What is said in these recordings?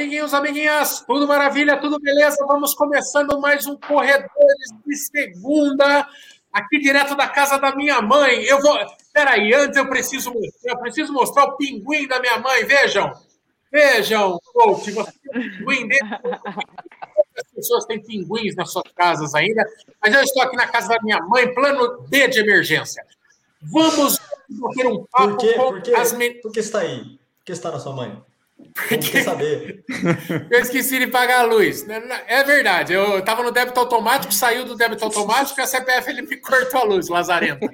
Amiguinhos, amiguinhas, tudo maravilha, tudo beleza? Vamos começando mais um Corredores de Segunda, aqui direto da casa da minha mãe. Eu vou. Peraí, antes eu preciso mostrar, eu preciso mostrar o pinguim da minha mãe. Vejam, vejam, coach, você tem um pinguim dentro. As pessoas têm pinguins nas suas casas ainda, mas eu estou aqui na casa da minha mãe, plano D de emergência. Vamos ter um papo Por quê? com Por quê? as meninas. Por que está aí? Por que está na sua mãe? Quer saber. Eu esqueci de pagar a luz. É verdade. Eu estava no débito automático, saiu do débito automático e a CPF ele me cortou a luz, Lazarenta.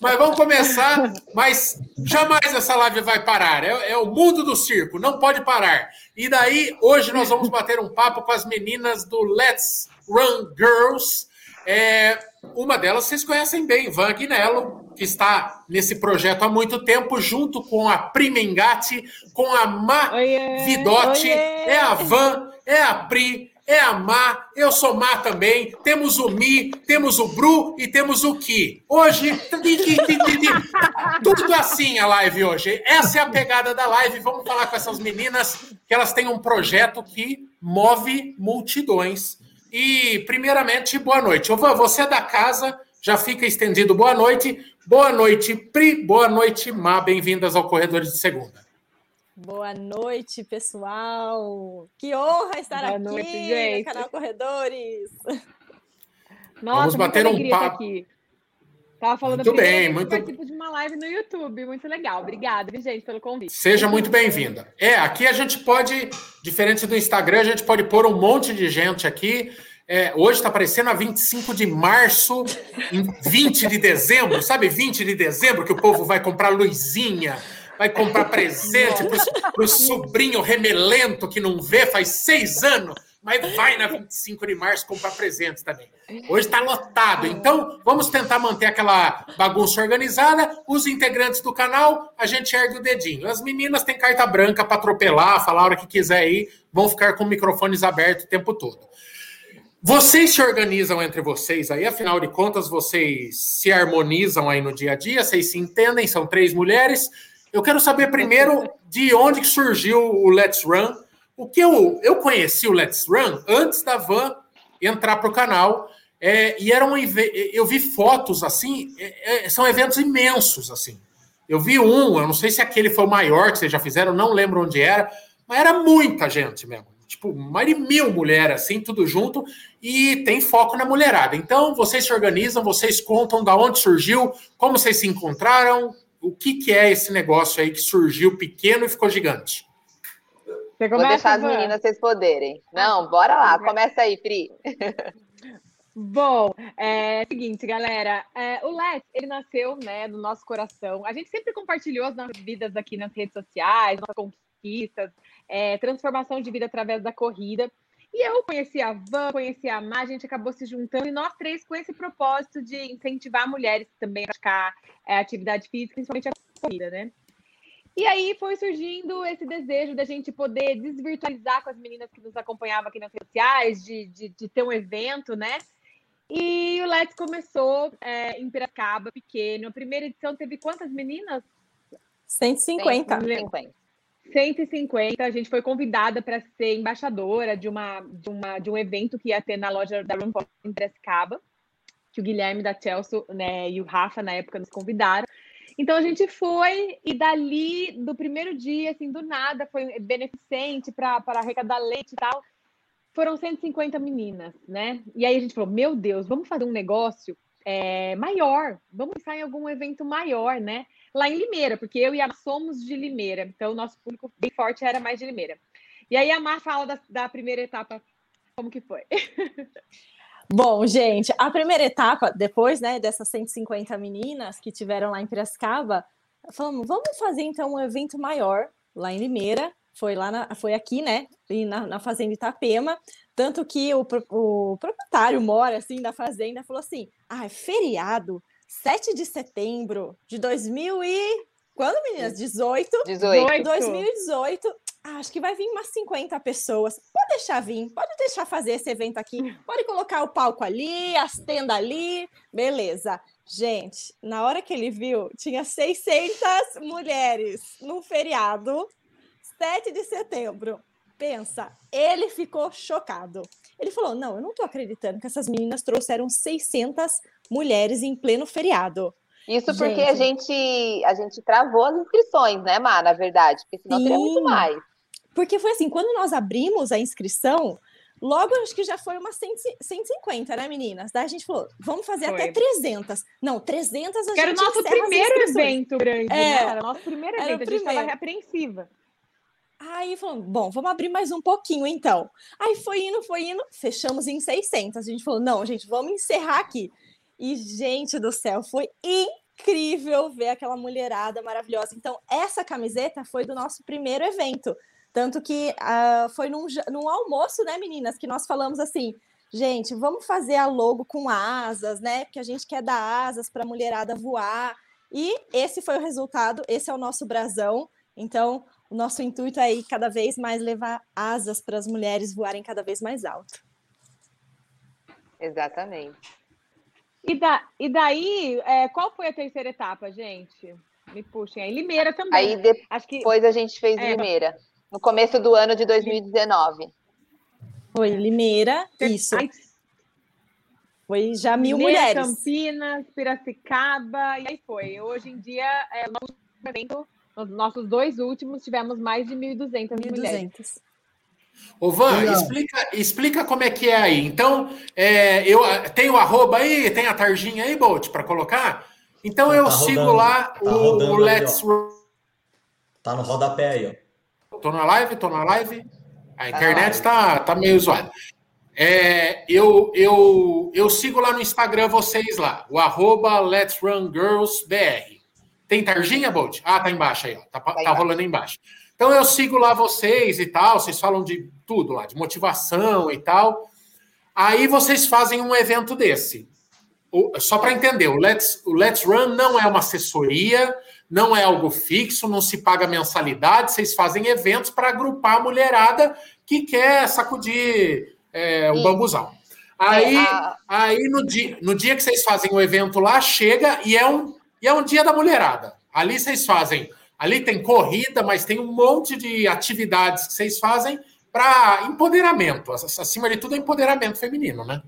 Mas vamos começar. Mas jamais essa live vai parar. É, é, o mundo do circo, não pode parar. E daí, hoje nós vamos bater um papo com as meninas do Let's Run Girls. É, uma delas vocês conhecem bem, Van Aguinello, que está nesse projeto há muito tempo, junto com a Pri Mengatti, com a Ma Oiê, Vidotti, oiê. é a Van, é a Pri, é a Ma, eu sou Ma também, temos o Mi, temos o Bru e temos o Ki. Hoje, tudo assim a live hoje. Essa é a pegada da live. Vamos falar com essas meninas, que elas têm um projeto que move multidões. E, primeiramente, boa noite. Ô, Van, você é da casa, já fica estendido boa noite. Boa noite, Pri. Boa noite, Ma. Bem-vindas ao Corredores de Segunda. Boa noite, pessoal. Que honra estar Boa aqui noite, no canal Corredores. Nossa, Vamos bater um estar papo. aqui. Tava falando Muito bem, muito- participo de uma live no YouTube, muito legal. Obrigada, gente, pelo convite. Seja muito bem-vinda. É, aqui a gente pode, diferente do Instagram, a gente pode pôr um monte de gente aqui. É, hoje está aparecendo a 25 de março, em 20 de dezembro, sabe 20 de dezembro que o povo vai comprar luzinha, vai comprar presente para o sobrinho remelento que não vê faz seis anos, mas vai na 25 de março comprar presentes também. Hoje está lotado, então vamos tentar manter aquela bagunça organizada. Os integrantes do canal, a gente ergue o dedinho. As meninas têm carta branca para atropelar, falar a hora que quiser aí, vão ficar com microfones abertos o tempo todo. Vocês se organizam entre vocês aí, afinal de contas, vocês se harmonizam aí no dia a dia, vocês se entendem, são três mulheres. Eu quero saber primeiro de onde surgiu o Let's Run. O que eu, eu conheci o Let's Run antes da Van entrar para o canal. É, e era um, eve- eu vi fotos assim, é, é, são eventos imensos assim. Eu vi um, eu não sei se aquele foi o maior que vocês já fizeram, não lembro onde era, mas era muita gente mesmo. Tipo, mais de mil mulheres, assim, tudo junto, e tem foco na mulherada. Então, vocês se organizam, vocês contam da onde surgiu, como vocês se encontraram, o que, que é esse negócio aí que surgiu pequeno e ficou gigante. Você Vou começa, deixar as meninas vocês poderem. Não, bora lá. Começa aí, Pri. Bom, é seguinte, galera. é, o Let's, ele nasceu, né, no nosso coração. A gente sempre compartilhou as nossas vidas aqui nas redes sociais, nossas conquistas, é, transformação de vida através da corrida. E eu conheci a Van, conheci a Má, a gente acabou se juntando, e nós três com esse propósito de incentivar mulheres também a praticar é, atividade física, principalmente a corrida, né? E aí foi surgindo esse desejo da gente poder desvirtualizar com as meninas que nos acompanhavam aqui nas redes sociais, de, de, de ter um evento, né? E o Let's começou é, em Piracaba, pequeno. A primeira edição teve quantas meninas? 150. 150. 150. A gente foi convidada para ser embaixadora de, uma, de, uma, de um evento que ia ter na loja da Pop em Piracicaba, que o Guilherme da Chelsea né, e o Rafa, na época, nos convidaram. Então a gente foi, e dali, do primeiro dia, assim, do nada, foi beneficente para arrecadar leite e tal. Foram 150 meninas, né? E aí a gente falou: meu Deus, vamos fazer um negócio é, maior, vamos pensar em algum evento maior, né? Lá em Limeira, porque eu e a Mar somos de Limeira, então o nosso público bem forte era mais de Limeira. E aí a Mar fala da, da primeira etapa, como que foi? Bom, gente, a primeira etapa, depois né, dessas 150 meninas que tiveram lá em Piracicaba, falamos, vamos fazer então um evento maior lá em Limeira. Foi lá na, foi aqui, né? e Na, na fazenda Itapema. Tanto que o, o proprietário mora assim da fazenda falou assim: ah, é feriado, 7 de setembro de 2000 e. Quando, meninas? 18? 18. 2018, ah, acho que vai vir umas 50 pessoas. Pode deixar vir, pode deixar fazer esse evento aqui. Pode colocar o palco ali, as tendas ali. Beleza. Gente, na hora que ele viu, tinha 600 mulheres no feriado, 7 de setembro. pensa, ele ficou chocado. Ele falou: Não, eu não tô acreditando que essas meninas trouxeram 600 mulheres em pleno feriado. Isso porque gente. a gente a gente travou as inscrições, né, Má, na verdade, porque senão Sim. teria muito mais. Porque foi assim, quando nós abrimos a inscrição, logo acho que já foi umas 150, né, meninas? Daí a gente falou, vamos fazer foi. até 300. Não, 300 a que gente era o nosso primeiro evento grande, é, né? Era o nosso primeiro evento, a gente estava apreensiva. Aí falou, bom, vamos abrir mais um pouquinho então. Aí foi indo, foi indo, fechamos em 600. A gente falou, não, gente, vamos encerrar aqui. E, gente do céu, foi incrível ver aquela mulherada maravilhosa. Então, essa camiseta foi do nosso primeiro evento. Tanto que uh, foi num, num almoço, né, meninas, que nós falamos assim, gente, vamos fazer a logo com asas, né? Porque a gente quer dar asas para a mulherada voar. E esse foi o resultado, esse é o nosso brasão. Então, o nosso intuito é ir cada vez mais levar asas para as mulheres voarem cada vez mais alto. Exatamente. E, da, e daí, é, qual foi a terceira etapa, gente? Me puxem. Aí Limeira também. Aí depois Acho que... a gente fez é, Limeira, no começo do ano de 2019. Foi Limeira, isso. Foi já mil Limeira, mulheres. Campinas, Piracicaba, e aí foi. Hoje em dia, é, evento, nos nossos dois últimos, tivemos mais de 1.200 mulheres. Ô, Van, explica, explica como é que é aí. Então, é, eu tem o arroba aí, tem a tarjinha aí, Bolt, para colocar? Então eu tá sigo rodando, lá tá o, o Let's Run. Tá no rodapé aí, ó. Tô na live, tô na live. A internet tá, tá meio zoada. É, eu, eu, eu sigo lá no Instagram vocês lá, o arroba Let's Run Girls BR. Tem tarjinha, Bolt? Ah, tá embaixo aí, ó. Tá, tá, tá rolando embaixo. Então eu sigo lá vocês e tal, vocês falam de tudo lá, de motivação e tal. Aí vocês fazem um evento desse. O, só para entender, o Let's, o Let's Run não é uma assessoria, não é algo fixo, não se paga mensalidade, vocês fazem eventos para agrupar a mulherada que quer sacudir é, o bambuzão. Aí, é, a... aí no, dia, no dia que vocês fazem o evento lá, chega e é um, e é um dia da mulherada. Ali vocês fazem Ali tem corrida, mas tem um monte de atividades que vocês fazem para empoderamento. Acima de tudo, é empoderamento feminino, né?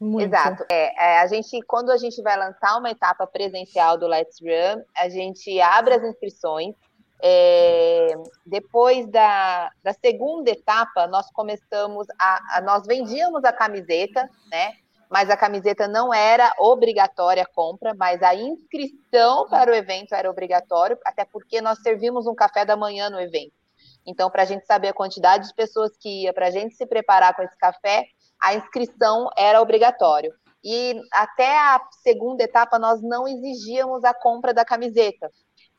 Muito. Exato. É, é, a gente, quando a gente vai lançar uma etapa presencial do Let's Run, a gente abre as inscrições. É, depois da, da segunda etapa, nós começamos a, a, nós vendíamos a camiseta, né? Mas a camiseta não era obrigatória a compra, mas a inscrição para o evento era obrigatório, até porque nós servimos um café da manhã no evento. Então, para a gente saber a quantidade de pessoas que ia, para a gente se preparar com esse café, a inscrição era obrigatório. E até a segunda etapa nós não exigíamos a compra da camiseta.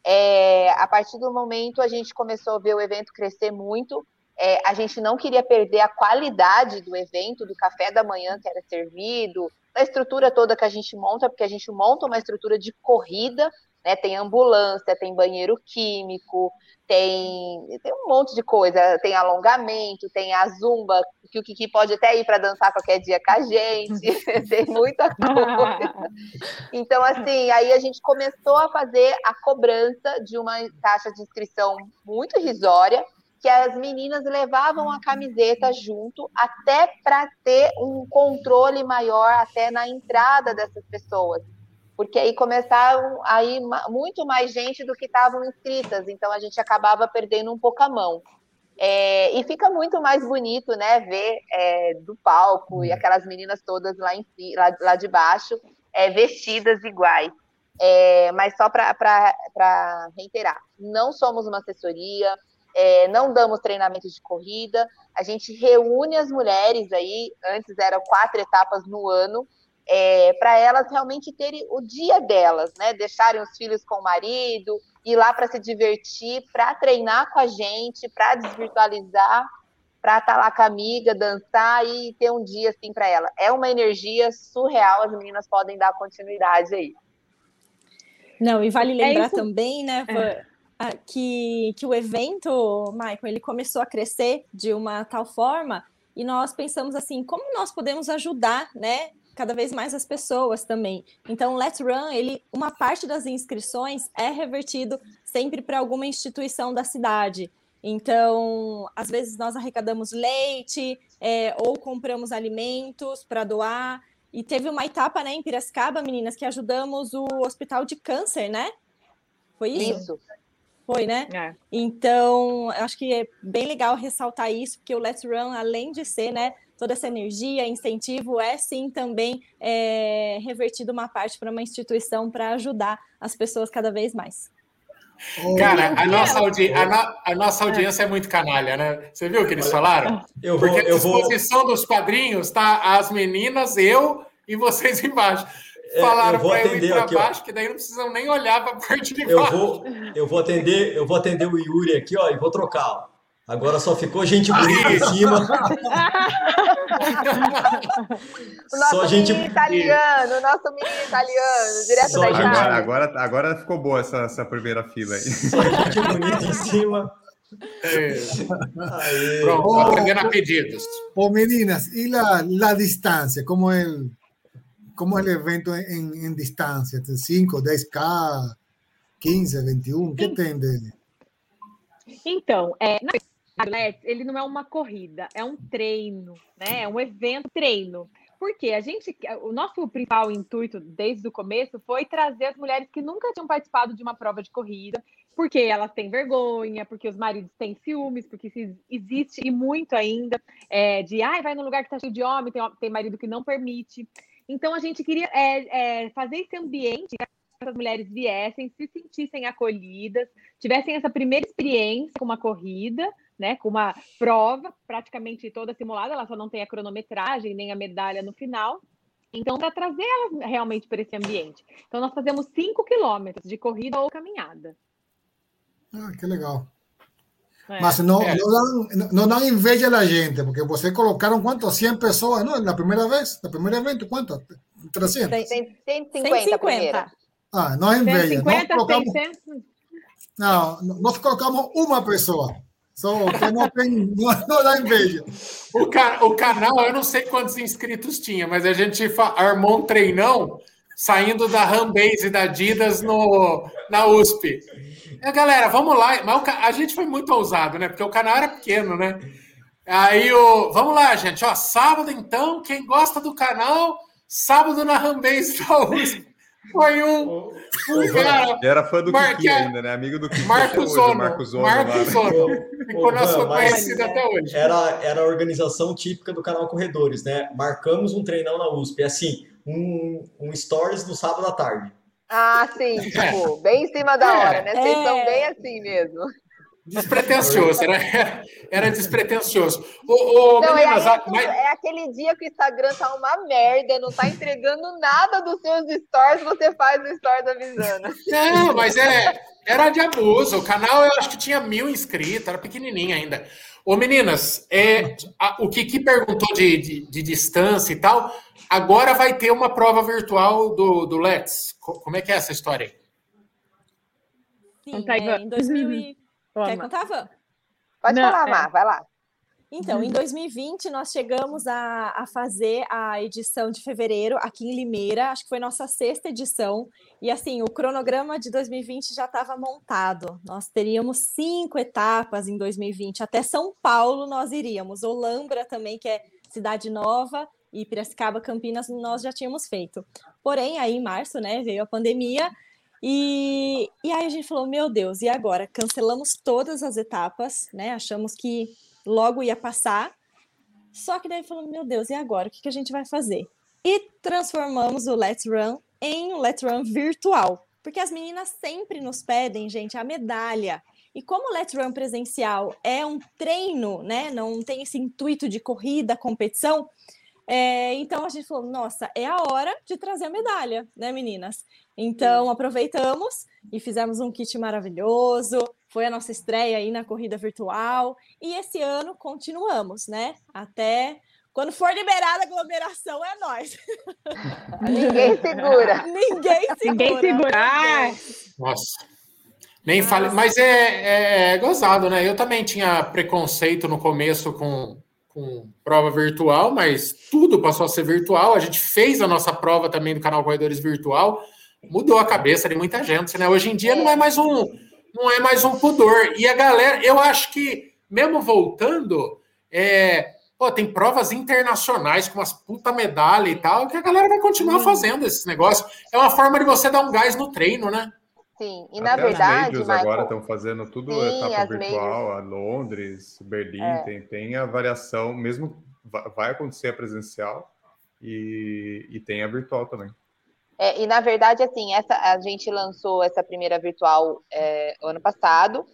É, a partir do momento a gente começou a ver o evento crescer muito, é, a gente não queria perder a qualidade do evento, do café da manhã que era servido, da estrutura toda que a gente monta, porque a gente monta uma estrutura de corrida, né? Tem ambulância, tem banheiro químico, tem, tem um monte de coisa, tem alongamento, tem a zumba, que o Kiki pode até ir para dançar qualquer dia com a gente, tem muita coisa. Então, assim, aí a gente começou a fazer a cobrança de uma taxa de inscrição muito irrisória, que as meninas levavam a camiseta junto até para ter um controle maior até na entrada dessas pessoas. Porque aí começaram aí muito mais gente do que estavam inscritas, então a gente acabava perdendo um pouco a mão. É, e fica muito mais bonito, né, ver é, do palco e aquelas meninas todas lá, em, lá, lá de baixo, é, vestidas iguais. É, mas só para reiterar, não somos uma assessoria, é, não damos treinamento de corrida, a gente reúne as mulheres aí, antes eram quatro etapas no ano, é, para elas realmente terem o dia delas, né? Deixarem os filhos com o marido, ir lá para se divertir, para treinar com a gente, para desvirtualizar, para estar tá lá com a amiga, dançar e ter um dia assim para ela. É uma energia surreal, as meninas podem dar continuidade aí. Não, e vale é lembrar é também, né? É que, que o evento, Michael, ele começou a crescer de uma tal forma e nós pensamos assim, como nós podemos ajudar, né, cada vez mais as pessoas também. Então, Let's Run, ele, uma parte das inscrições é revertido sempre para alguma instituição da cidade. Então, às vezes nós arrecadamos leite é, ou compramos alimentos para doar. E teve uma etapa, né, em Piracicaba, meninas, que ajudamos o Hospital de Câncer, né? Foi isso? Isso. Foi, né? É. Então, eu acho que é bem legal ressaltar isso, porque o Let's Run, além de ser, né, toda essa energia, incentivo, é sim também é, revertido uma parte para uma instituição para ajudar as pessoas cada vez mais. Cara, a nossa, audi a, no a nossa audiência é muito canalha, né? Você viu o que eles falaram? Eu vou, Porque a disposição vou... dos padrinhos tá as meninas, eu e vocês embaixo. É, falaram para eu ir para baixo, ó. que daí não precisam nem olhar para a parte de eu baixo. Vou, eu vou atender, eu vou atender o Yuri aqui, ó, e vou trocar. Ó. Agora só ficou gente bonita em cima. o nosso só gente... menino italiano, o nosso menino italiano, direto só da Itália. Agora, agora, agora ficou boa essa, essa primeira fila aí. Só gente bonita em cima. É. Pronto, oh, aprendendo a pedidos. Oh, meninas, e a distância? Como é, como é o evento em, em distância? 5, 10K, 15, 21? O que tem dele? Então, é, na Alex, ele não é uma corrida, é um treino, né? É um evento treino. Porque a gente, o nosso principal intuito desde o começo foi trazer as mulheres que nunca tinham participado de uma prova de corrida, porque elas têm vergonha, porque os maridos têm ciúmes, porque existe e muito ainda é, de ai, vai num lugar que tá cheio de homem, tem, tem marido que não permite. Então a gente queria é, é, fazer esse ambiente as mulheres viessem, se sentissem acolhidas, tivessem essa primeira experiência com uma corrida, né, com uma prova praticamente toda simulada, ela só não tem a cronometragem nem a medalha no final. Então, para trazer elas realmente para esse ambiente. Então, nós fazemos 5 quilômetros de corrida ou caminhada. Ah, que legal. É. Mas não, é. não, dão, não dão inveja da gente, porque vocês colocaram quanto? 100 pessoas, não? Na primeira vez? No primeiro evento, quanto? 300? 150, 150. Ah, não é inveja. 150, nós colocamos, 600. Não, nós colocamos uma pessoa. Só que não tem, não dá inveja. O, ca, o canal, eu não sei quantos inscritos tinha, mas a gente armou um treinão saindo da Rambase da Adidas no, na USP. E, galera, vamos lá. Mas o, a gente foi muito ousado, né? Porque o canal era pequeno, né? Aí o. Vamos lá, gente. Ó, sábado, então, quem gosta do canal, sábado na Rambase da USP. Foi um, um cara. Era fã do Mar... Kiki ainda, né? Amigo do Kiki. Marcos Zono. Marcos Zono. Marcos Zono. Ficou nosso conhecido até hoje. Era, era a organização típica do canal Corredores, né? Marcamos um treinão na USP. É assim, um, um stories no sábado à tarde. Ah, sim, tipo, bem em cima da hora, né? Vocês é. são bem assim mesmo. Despretensioso, era, era despretensioso. O, o, não, meninas, é, mas... é, aquele dia que o Instagram tá uma merda, não tá entregando nada dos seus stories, você faz o stories avisando. Não, mas é, era de abuso. O canal eu acho que tinha mil inscritos, era pequenininho ainda. Ô, meninas, é, a, o Kiki perguntou de, de, de, distância e tal. Agora vai ter uma prova virtual do, do Let's. Como é que é essa história aí? Sim, é, em 2000 Quer contar, Van? Pode Não, falar, é. Mar, vai lá. Então, em 2020, nós chegamos a, a fazer a edição de fevereiro aqui em Limeira, acho que foi nossa sexta edição, e assim, o cronograma de 2020 já estava montado. Nós teríamos cinco etapas em 2020, até São Paulo nós iríamos, Olambra também, que é cidade nova, e Piracicaba, Campinas, nós já tínhamos feito. Porém, aí em março, né, veio a pandemia, e, e aí a gente falou, meu Deus, e agora? Cancelamos todas as etapas, né? Achamos que logo ia passar. Só que daí falou, meu Deus, e agora? O que, que a gente vai fazer? E transformamos o Let's Run em um Let's Run virtual. Porque as meninas sempre nos pedem, gente, a medalha. E como o Let's Run presencial é um treino, né? Não tem esse intuito de corrida, competição, é, então a gente falou, nossa, é a hora de trazer a medalha, né, meninas? Então aproveitamos e fizemos um kit maravilhoso. Foi a nossa estreia aí na corrida virtual. E esse ano continuamos, né? Até quando for liberada a aglomeração, é nós. Ninguém segura. Ninguém segura. Ninguém segura. Nossa. Nem fale, mas é, é, gozado, né? Eu também tinha preconceito no começo com com prova virtual, mas tudo passou a ser virtual. A gente fez a nossa prova também do canal Corredores Virtual, mudou a cabeça de muita gente, né? Hoje em dia não é mais um não é mais um pudor. E a galera, eu acho que, mesmo voltando, é, pô, tem provas internacionais com umas puta medalha e tal, que a galera vai continuar fazendo esses negócios. É uma forma de você dar um gás no treino, né? Sim, e Até na verdade. As agora estão fazendo tudo Sim, etapa virtual, a Londres, Berlim, é. tem, tem a variação, mesmo vai acontecer a presencial e, e tem a virtual também. É, e na verdade, assim, essa, a gente lançou essa primeira virtual é, ano passado,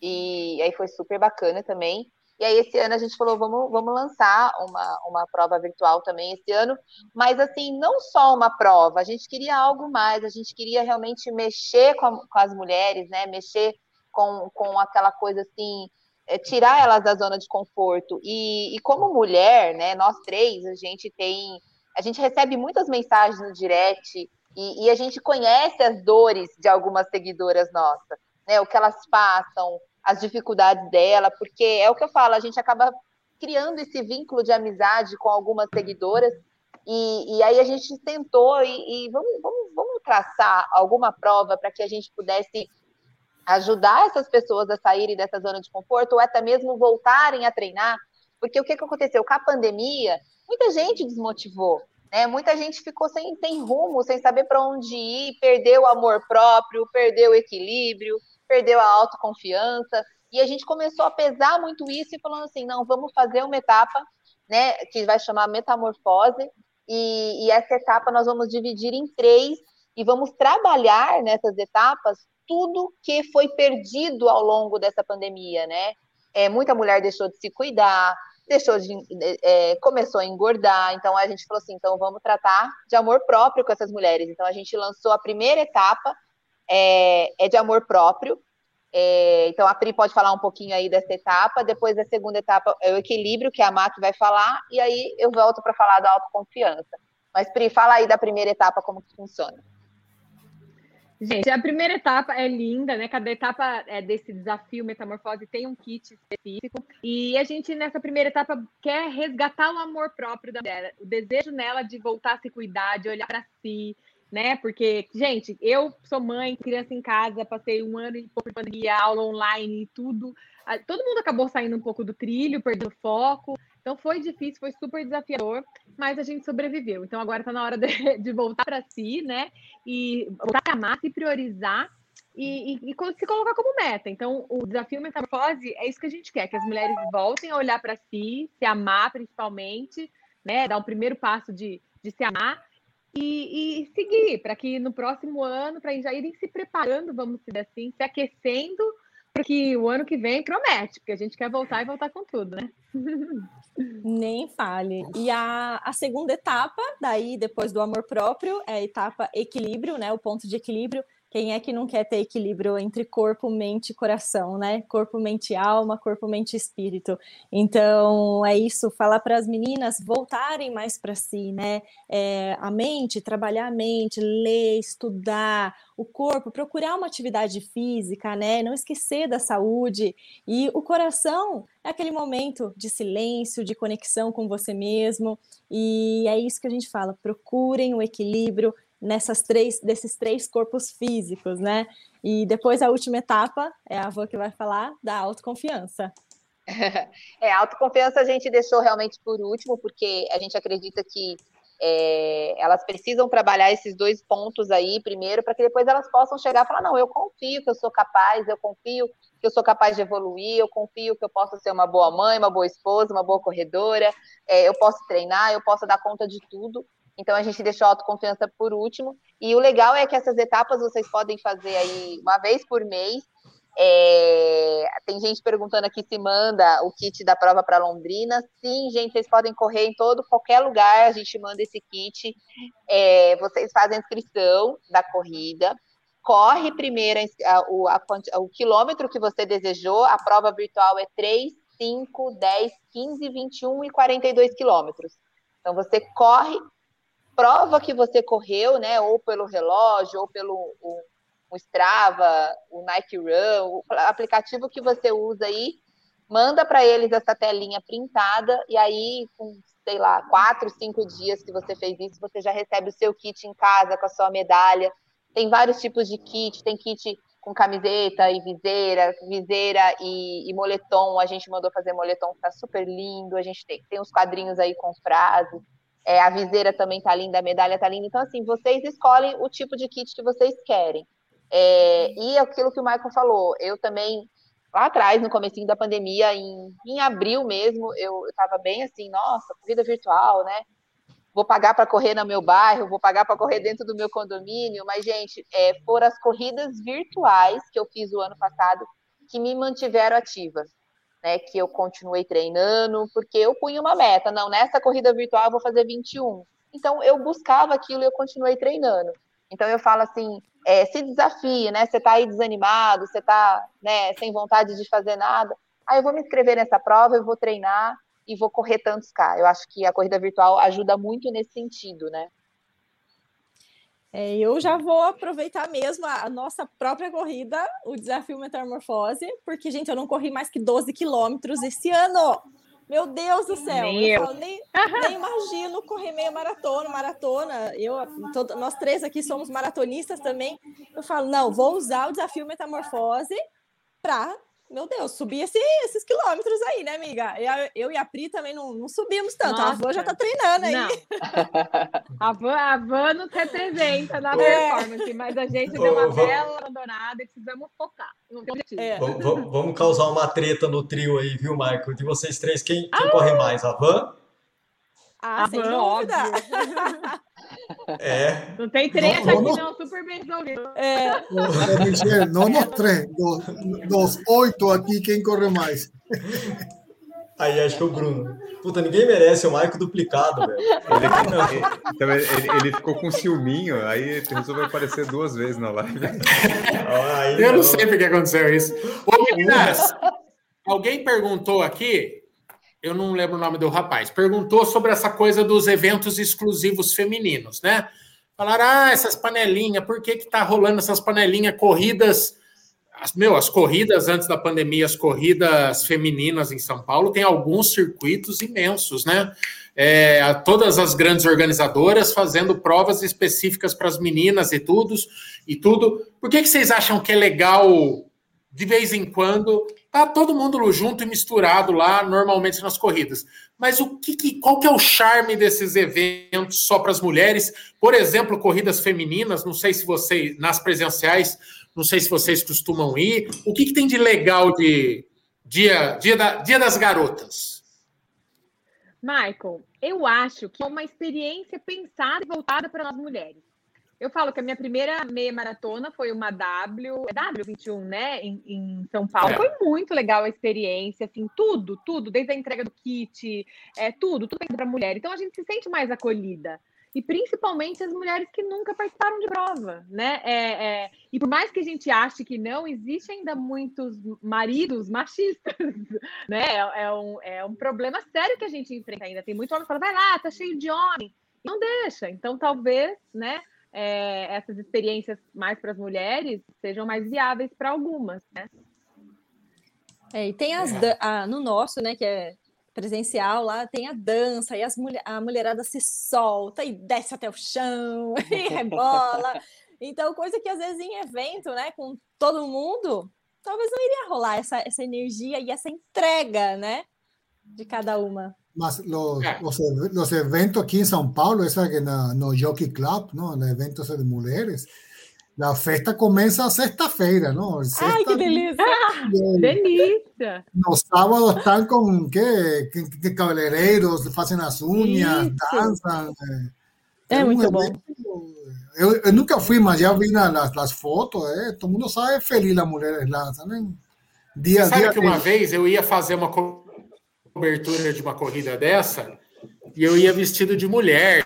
e aí foi super bacana também. E aí, esse ano a gente falou, vamos, vamos lançar uma, uma prova virtual também esse ano, mas assim, não só uma prova, a gente queria algo mais, a gente queria realmente mexer com, a, com as mulheres, né? Mexer com, com aquela coisa assim, é, tirar elas da zona de conforto. E, e como mulher, né, nós três, a gente tem. A gente recebe muitas mensagens no direct e, e a gente conhece as dores de algumas seguidoras nossas, né? O que elas passam, as dificuldades dela, porque é o que eu falo, a gente acaba criando esse vínculo de amizade com algumas seguidoras, e, e aí a gente tentou e, e vamos, vamos, vamos traçar alguma prova para que a gente pudesse ajudar essas pessoas a saírem dessa zona de conforto, ou até mesmo voltarem a treinar, porque o que, que aconteceu? Com a pandemia, muita gente desmotivou, né? Muita gente ficou sem, sem rumo, sem saber para onde ir, perdeu o amor próprio, perdeu o equilíbrio, perdeu a autoconfiança, e a gente começou a pesar muito isso e falando assim, não, vamos fazer uma etapa, né, que vai chamar metamorfose, e, e essa etapa nós vamos dividir em três e vamos trabalhar nessas etapas tudo que foi perdido ao longo dessa pandemia, né? É, muita mulher deixou de se cuidar, deixou de é, começou a engordar, então a gente falou assim, então vamos tratar de amor próprio com essas mulheres. Então a gente lançou a primeira etapa é, é de amor próprio. É, então a Pri pode falar um pouquinho aí dessa etapa. Depois da segunda etapa é o equilíbrio, que a Mac vai falar, e aí eu volto para falar da autoconfiança. Mas Pri, fala aí da primeira etapa como que funciona. Gente, a primeira etapa é linda, né? Cada etapa é, desse desafio Metamorfose tem um kit específico. E a gente, nessa primeira etapa, quer resgatar o amor próprio da mulher, o desejo nela de voltar a se cuidar, de olhar para si, né? Porque, gente, eu sou mãe, criança em casa, passei um ano e pouco de pandemia, aula online e tudo. Todo mundo acabou saindo um pouco do trilho, perdendo foco. Então foi difícil, foi super desafiador, mas a gente sobreviveu. Então agora está na hora de, de voltar para si, né? E voltar a amar, se priorizar e, e, e, se colocar como meta. Então, o desafio metamorfose é isso que a gente quer, que as mulheres voltem a olhar para si, se amar principalmente, né? Dar um primeiro passo de, de se amar e, e seguir, para que no próximo ano, para já irem se preparando, vamos dizer assim, se aquecendo, porque o ano que vem promete, porque a gente quer voltar e voltar com tudo, né? Nem fale. E a, a segunda etapa, daí, depois do amor próprio, é a etapa equilíbrio, né? O ponto de equilíbrio quem é que não quer ter equilíbrio entre corpo, mente e coração, né? Corpo, mente, alma, corpo, mente espírito. Então, é isso, falar para as meninas voltarem mais para si, né? É, a mente, trabalhar a mente, ler, estudar, o corpo, procurar uma atividade física, né? Não esquecer da saúde. E o coração é aquele momento de silêncio, de conexão com você mesmo. E é isso que a gente fala: procurem o equilíbrio nessas três, desses três corpos físicos, né? E depois a última etapa é a avó que vai falar da autoconfiança. É, a autoconfiança a gente deixou realmente por último, porque a gente acredita que é, elas precisam trabalhar esses dois pontos aí primeiro, para que depois elas possam chegar e falar: não, eu confio que eu sou capaz, eu confio que eu sou capaz de evoluir, eu confio que eu posso ser uma boa mãe, uma boa esposa, uma boa corredora, é, eu posso treinar, eu posso dar conta de tudo. Então a gente deixou a autoconfiança por último. E o legal é que essas etapas vocês podem fazer aí uma vez por mês. É... Tem gente perguntando aqui se manda o kit da prova para Londrina. Sim, gente, vocês podem correr em todo qualquer lugar. A gente manda esse kit. É... Vocês fazem a inscrição da corrida. Corre primeiro a, a, o quilômetro que você desejou. A prova virtual é 3, 5, 10, 15, 21 e 42 quilômetros. Então você corre prova que você correu, né, ou pelo relógio, ou pelo o, o Strava, o Nike Run, o aplicativo que você usa aí, manda para eles essa telinha printada e aí com sei lá quatro, cinco dias que você fez isso, você já recebe o seu kit em casa com a sua medalha. Tem vários tipos de kit, tem kit com camiseta e viseira, viseira e, e, moletom. A gente mandou fazer moletom, tá super lindo. A gente tem, tem uns quadrinhos aí com frases. É, a viseira também tá linda, a medalha tá linda. Então, assim, vocês escolhem o tipo de kit que vocês querem. É, e aquilo que o Michael falou, eu também, lá atrás, no comecinho da pandemia, em, em abril mesmo, eu estava bem assim, nossa, corrida virtual, né? vou pagar para correr no meu bairro, vou pagar para correr dentro do meu condomínio, mas, gente, é, foram as corridas virtuais que eu fiz o ano passado que me mantiveram ativa, né? Que eu continuei treinando, porque eu punha uma meta, não, nessa corrida virtual eu vou fazer 21. Então, eu buscava aquilo e eu continuei treinando. Então, eu falo assim, é, se desafie, né? Você está aí desanimado, você está né, sem vontade de fazer nada. Aí eu vou me inscrever nessa prova, eu vou treinar, e vou correr tantos K. Eu acho que a corrida virtual ajuda muito nesse sentido, né? É, eu já vou aproveitar mesmo a, a, nossa própria corrida, o desafio Metamorfose, porque, gente, eu não corri mais que 12 quilômetros esse ano. Meu Deus do céu! Eu falo, nem, nem, imagino correr meia maratona, maratona. Eu, todo, nós três aqui somos maratonistas também. Eu falo, não, vou usar o desafio Metamorfose para meu Deus, subi esse, esses quilômetros aí, né, amiga? Eu, eu e a Pri também não, não subimos tanto. Nossa. A Van já tá treinando aí. Não. a, Van, a Van nos representa na é. performance, mas a gente deu uma bela abandonada e precisamos focar. É. Vamos, vamos, causar uma treta no trio aí, viu, Michael? De vocês três, quem, quem ah. corre mais? A Van? Ah, a sem Van, dúvida. É. Não tem treta no, aqui, não, super bem resolvido. É. Três, dos, dos oito aqui, quem corre mais? Aí acho que é o Bruno. Puta, ninguém merece o Maico duplicado, velho. Ele, ele, ele, ficou com ciúminho, aí resolveu aparecer duas vezes na live. Aí, Eu não, não sei porque aconteceu isso. Ô, meninas, alguém perguntou aqui eu não lembro o nome do rapaz, perguntou sobre essa coisa dos eventos exclusivos femininos, né? Falaram, ah, essas panelinhas, por que que tá rolando essas panelinhas, corridas... As, meu, as corridas antes da pandemia, as corridas femininas em São Paulo, tem alguns circuitos imensos, né? É, todas as grandes organizadoras fazendo provas específicas para as meninas e tudo, e tudo. Por que, que vocês acham que é legal, de vez em quando, Tá todo mundo junto e misturado lá, normalmente nas corridas. Mas o que, que qual que é o charme desses eventos só para as mulheres? Por exemplo, corridas femininas, não sei se vocês, nas presenciais, não sei se vocês costumam ir. O que, que tem de legal de dia, dia, da, dia das garotas? Michael, eu acho que é uma experiência pensada e voltada para as mulheres. Eu falo que a minha primeira meia maratona foi uma W, é W21, né, em, em São Paulo. É. Foi muito legal a experiência, assim, tudo, tudo, desde a entrega do kit, é, tudo, tudo para mulher. Então a gente se sente mais acolhida. E principalmente as mulheres que nunca participaram de prova, né? É, é, e por mais que a gente ache que não, existe ainda muitos maridos machistas, né? É, é um, é um problema sério que a gente enfrenta ainda. Tem muito homem que fala, vai lá, tá cheio de homem. Não deixa. Então, talvez, né? É, essas experiências mais para as mulheres sejam mais viáveis para algumas, né? É, e tem as a, no nosso, né, que é presencial lá, tem a dança e as mulher, a mulherada se solta e desce até o chão e rebola. Então, coisa que às vezes em evento, né, com todo mundo, talvez não iria rolar essa, essa energia e essa entrega, né, de cada uma. Más los, los, los, eventos aquí en São Paulo, esa que no, no Jockey Club, ¿no? Los eventos de mujeres. La festa comienza sexta-feira, ¿no? Sexta, ¡Ay, qué delícia! delícia! Los sábados están con, ¿qué? Que, hacen las uñas, Isso. dançam. É, é muito evento, bom. Eu, eu, nunca fui, mas já vi nas, nas fotos, é, todo mundo sabe feliz as mulheres lá, sabe? Dia, Você sabe dia que uma vez eu ia fazer uma cobertura de uma corrida dessa e eu ia vestido de mulher.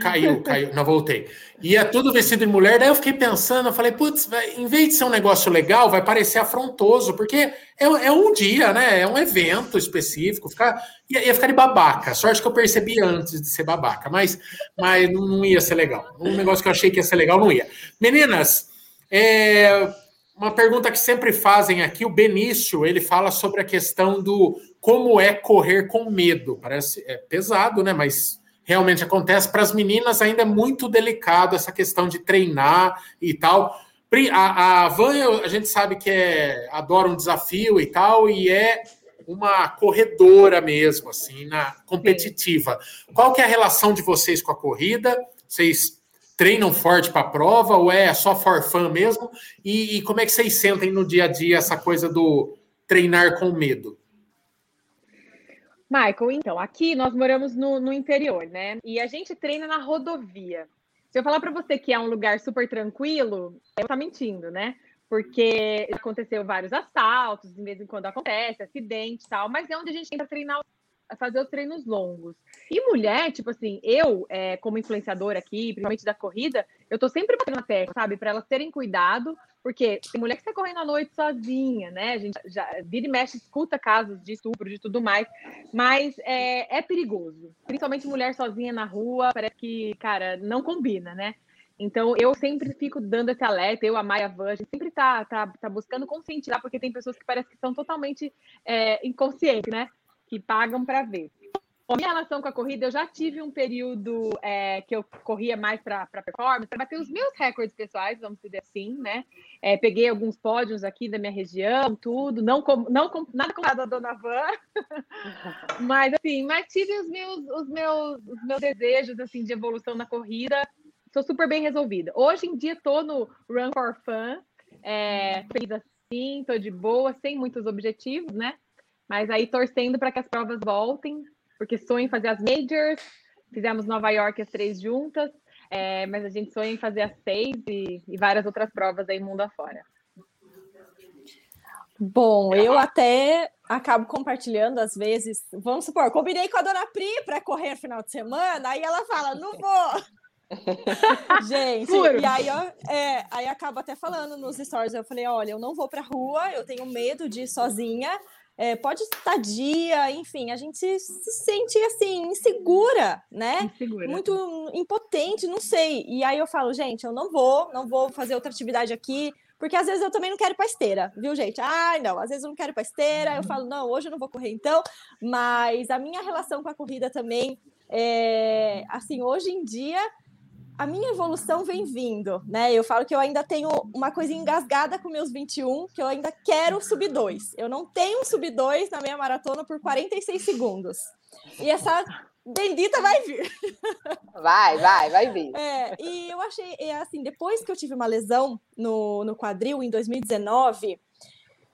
Caiu, caiu, não voltei. Ia tudo vestido de mulher, daí eu fiquei pensando, eu falei, putz, em vez de ser um negócio legal, vai parecer afrontoso, porque é, é um dia, né? É um evento específico, ficar, ia, ia, ficar de babaca. Sorte que eu percebi antes de ser babaca, mas, mas não, ia ser legal. Um negócio que eu achei que ia ser legal, não ia. Meninas, é, uma pergunta que sempre fazem aqui, o Benício, ele fala sobre a questão do como é correr com medo. Parece é pesado, né? Mas realmente acontece. Para as meninas ainda é muito delicado essa questão de treinar e tal. A, a Van, a gente sabe que é, adora um desafio e tal, e é uma corredora mesmo, assim, na competitiva. Qual que é a relação de vocês com a corrida? Vocês treinam forte para a prova ou é só for fun mesmo? E, e, como é que vocês sentem no dia a dia essa coisa do treinar com medo? Michael, então, aqui nós moramos no, no interior, né? E a gente treina na rodovia. Se eu falar para você que é um lugar super tranquilo, eu tá mentindo, né? Porque aconteceu vários assaltos, de vez em quando acontece, acidente e tal, mas é onde a gente tenta treinar fazer os treinos longos. E mulher, tipo assim, eu, é, como influenciadora aqui, principalmente da corrida, eu tô sempre batendo na tecla, sabe? Para elas terem cuidado, porque tem mulher que está correndo à noite sozinha, né? A gente já vira e mexe, escuta casos de estupro, de tudo mais, mas é, é perigoso. Principalmente mulher sozinha na rua, parece que, cara, não combina, né? Então, eu sempre fico dando esse alerta, eu, a Maia Van, a gente sempre tá, tá, tá buscando conscientizar, porque tem pessoas que parece que são totalmente é, inconscientes, né? que pagam para ver. A minha relação com a corrida, eu já tive um período é, que eu corria mais para performance, para bater os meus recordes pessoais, vamos dizer assim, né? É, peguei alguns pódios aqui da minha região, tudo, não, com, não com, nada comparado a Dona Van, mas assim, mas tive os meus, os meus, os meus desejos assim de evolução na corrida, estou super bem resolvida. Hoje em dia estou no Run for Fun, é, feliz assim, estou de boa, sem muitos objetivos, né? Mas aí torcendo para que as provas voltem, porque sonho em fazer as majors, fizemos Nova York as três juntas, é, mas a gente sonha em fazer as seis e, e várias outras provas aí mundo afora. Bom, eu até acabo compartilhando às vezes. Vamos supor, combinei com a dona Pri para correr final de semana, aí ela fala, não vou. Gente, Puro. e aí, ó, é, aí acabo até falando nos stories. Eu falei: olha, eu não vou pra rua, eu tenho medo de ir sozinha, é, pode estar dia, enfim, a gente se, se sente assim, insegura, né? Insegura. Muito impotente, não sei. E aí eu falo, gente, eu não vou, não vou fazer outra atividade aqui, porque às vezes eu também não quero ir pra esteira, viu, gente? Ai, não, às vezes eu não quero ir pra esteira, eu falo, não, hoje eu não vou correr então, mas a minha relação com a corrida também, é, assim, hoje em dia a minha evolução vem vindo, né? Eu falo que eu ainda tenho uma coisa engasgada com meus 21, que eu ainda quero subir dois. Eu não tenho sub 2 na minha maratona por 46 segundos. E essa bendita vai vir. Vai, vai, vai vir. É, e eu achei, é, assim, depois que eu tive uma lesão no, no quadril em 2019,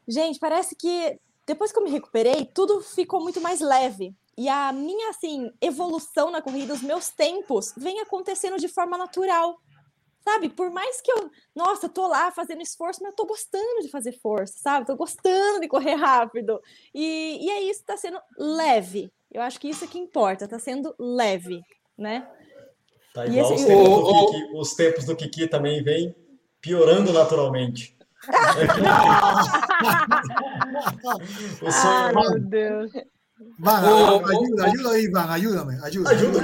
gente, parece que depois que eu me recuperei, tudo ficou muito mais leve. E a minha, assim, evolução na corrida, os meus tempos, vem acontecendo de forma natural. Sabe? Por mais que eu, nossa, tô lá fazendo esforço, mas eu tô gostando de fazer força, sabe? Tô gostando de correr rápido. E, e é isso, tá sendo leve. Eu acho que isso é que importa, tá sendo leve, né? Tá igual esse, os, tempos o, Kiki, os tempos do Kiki também vem piorando naturalmente. o sonho, Ai, meu Deus. Van, oh, ajuda, ajuda aí, Van, ajuda-me, ajuda. Ajuda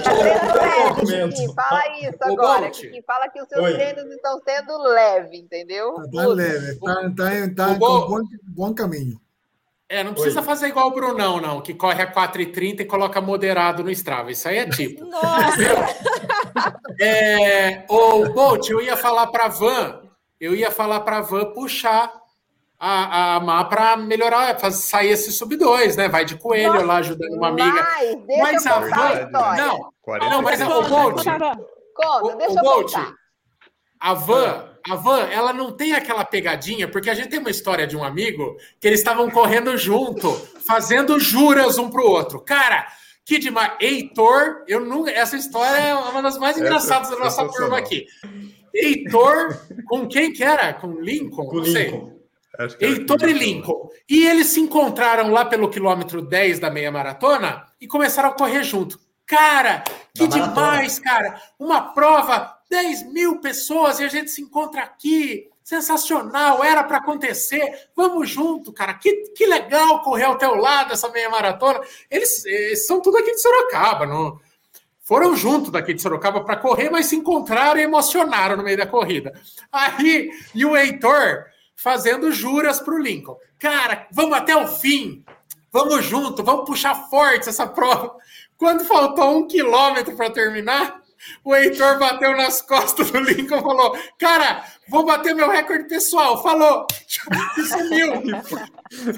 Kiki, fala isso agora, Kiki, fala que os seus Oi. treinos estão sendo leve, entendeu? Está leve, está, está, está com bom, bom caminho. É, não precisa Oi. fazer igual o Brunão, não, que corre a 4h30 e coloca moderado no Strava. Isso aí é tipo. Nossa! é, o Bolt, eu ia falar para Van, eu ia falar para Van puxar a, a Má para melhorar, fazer, sair esse sub-2, né? Vai de coelho Nossa, lá ajudando uma amiga. Mas, a Van. Não, não, mas o Bolt. Conta, deixa o, Bolt, A Van, a Van, ela não tem aquela pegadinha, porque a gente tem uma história de um amigo que eles estavam correndo junto, fazendo juras um pro outro. Cara, que demais. Heitor, eu nunca. Essa história é uma das mais engraçadas da nossa turma aqui. Heitor, com quem que era? Com Lincoln? Com Lincoln. Heitor e Lincoln. E eles se encontraram lá pelo quilômetro 10 da meia maratona e começaram a correr junto. Cara, que da demais, maratona. cara! Uma prova, 10 mil pessoas e a gente se encontra aqui. Sensacional, era para acontecer. Vamos junto, cara. Que, que legal correr ao teu lado essa meia maratona. Eles, eles são tudo aqui de Sorocaba, não? Foram junto daqui de Sorocaba para correr, mas se encontraram e emocionaram no meio da corrida. Aí, e o Heitor, fazendo juras para o Lincoln. Cara, vamos até o fim, vamos junto, vamos puxar forte essa prova. Quando faltou um quilômetro para terminar, o Heitor bateu nas costas do Lincoln e falou: Cara, vou bater meu recorde pessoal. Falou, sumiu.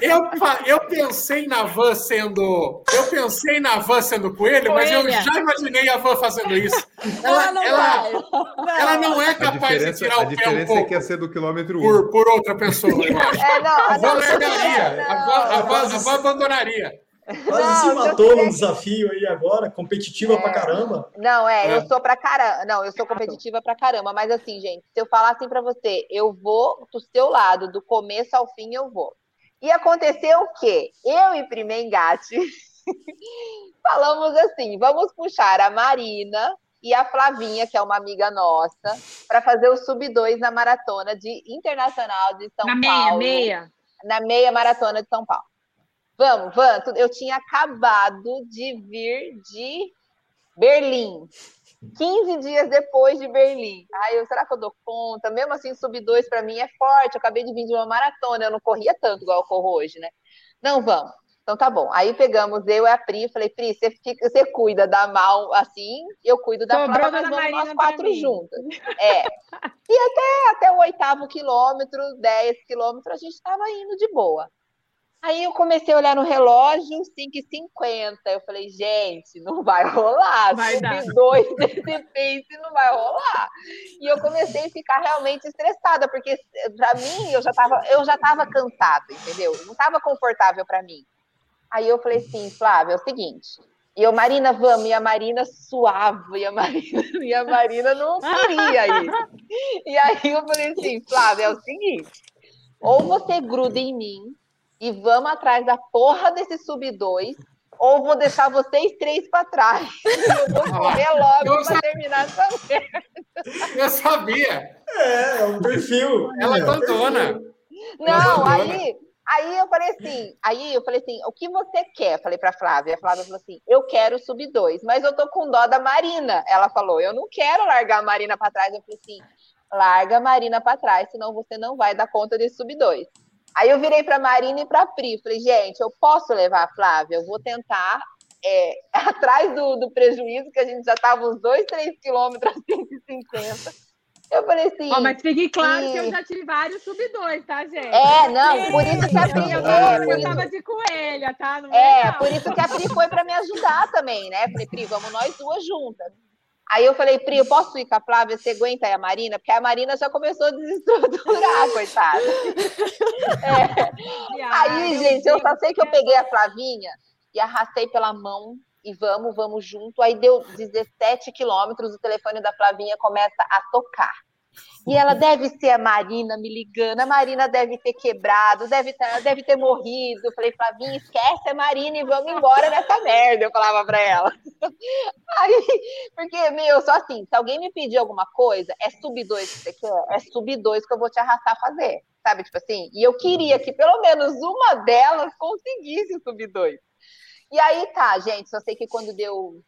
Eu, eu pensei na van sendo. Eu pensei na van sendo coelho, mas eu já imaginei a van fazendo isso. Ela, não, ela, não, ela não é capaz de tirar o pé um pouco. A diferença é que ia ser do quilômetro 1. Por, por outra pessoa, eu acho. É, não, a van largaria. A van abandonaria. Quase não, se matou num desafio aí agora, competitiva é... pra caramba. Não, é, é, eu sou pra caramba. Não, eu sou competitiva pra caramba. Mas assim, gente, se eu falar assim pra você, eu vou do seu lado, do começo ao fim, eu vou. E aconteceu o quê? Eu e Prima Engate falamos assim: vamos puxar a Marina e a Flavinha, que é uma amiga nossa, para fazer o sub 2 na maratona de internacional de São na Paulo. Na meia, meia. Na meia maratona de São Paulo. Vamos, vamos. Eu tinha acabado de vir de Berlim. 15 dias depois de Berlim. Ai, eu, será que eu dou conta? Mesmo assim, sub 2 para mim é forte. Eu acabei de vir de uma maratona, eu não corria tanto igual eu corro hoje, né? Não, vamos. Então tá bom. Aí pegamos eu e a Pri, falei, Pri, você, fica, você cuida da Mal assim, eu cuido da Flávia, nós vamos nós quatro juntas. É. E até, até o oitavo quilômetro, 10 quilômetros, a gente estava indo de boa. Aí eu comecei a olhar no relógio, 5h50. Eu falei, gente, não vai rolar. Vai dar. dois desse pace não vai rolar. E eu comecei a ficar realmente estressada, porque para mim eu já estava eu já tava cansada, entendeu? Não estava confortável para mim. Aí eu falei assim, Flávia, é o seguinte. E eu, Marina, vamos, e a Marina suave, e a Marina, e a Marina não queria isso. E aí eu falei assim, Flávia, é o seguinte, ou você gruda em mim, e vamos atrás da porra desse sub 2, ou vou deixar vocês três para trás. Eu vou correr logo para terminar essa merda. Eu sabia. É, é um perfil. Ela é abandona. Não, aí, aí eu falei assim, aí eu falei assim, o que você quer? Falei para Flávia. A Flávia falou assim, eu quero sub 2, mas eu tô com dó da Marina. Ela falou, eu não quero largar a Marina para trás. Eu falei assim, larga a Marina para trás, senão você não vai dar conta de sub 2. Aí eu virei para Marina e para Pri, falei, gente, eu posso levar a Flávia? Eu vou tentar, é, atrás do, do, prejuízo, que a gente já estava uns 2, 3 quilômetros a 150. Eu falei assim. Oh, mas fique claro e... que eu já tive vários sub-2, tá, gente? É, não, por isso que a Pri. Eu, é, eu tava de coelha, tá? Não é, é por isso que a Pri foi para me ajudar também, né? Falei, Pri, vamos nós duas juntas. Aí eu falei, Pri, eu posso ir com a Flávia? Você aguenta aí a Marina? Porque a Marina já começou a desestruturar, coitada. É. Aí, gente, eu só sei que eu peguei a Flavinha e arrastei pela mão e vamos, vamos junto. Aí deu 17 quilômetros, o telefone da Flavinha começa a tocar. E ela deve ser a Marina me ligando, a Marina deve ter quebrado, deve ter, deve ter morrido. Eu falei, Flavinha, esquece a Marina e vamos embora dessa merda, eu falava pra ela. Aí, porque, meu, só assim, se alguém me pedir alguma coisa, é sub 2 que você quer? É sub 2 que eu vou te arrastar a fazer, sabe? Tipo assim, e eu queria que pelo menos uma delas conseguisse o sub 2. E aí tá, gente, só sei que quando deu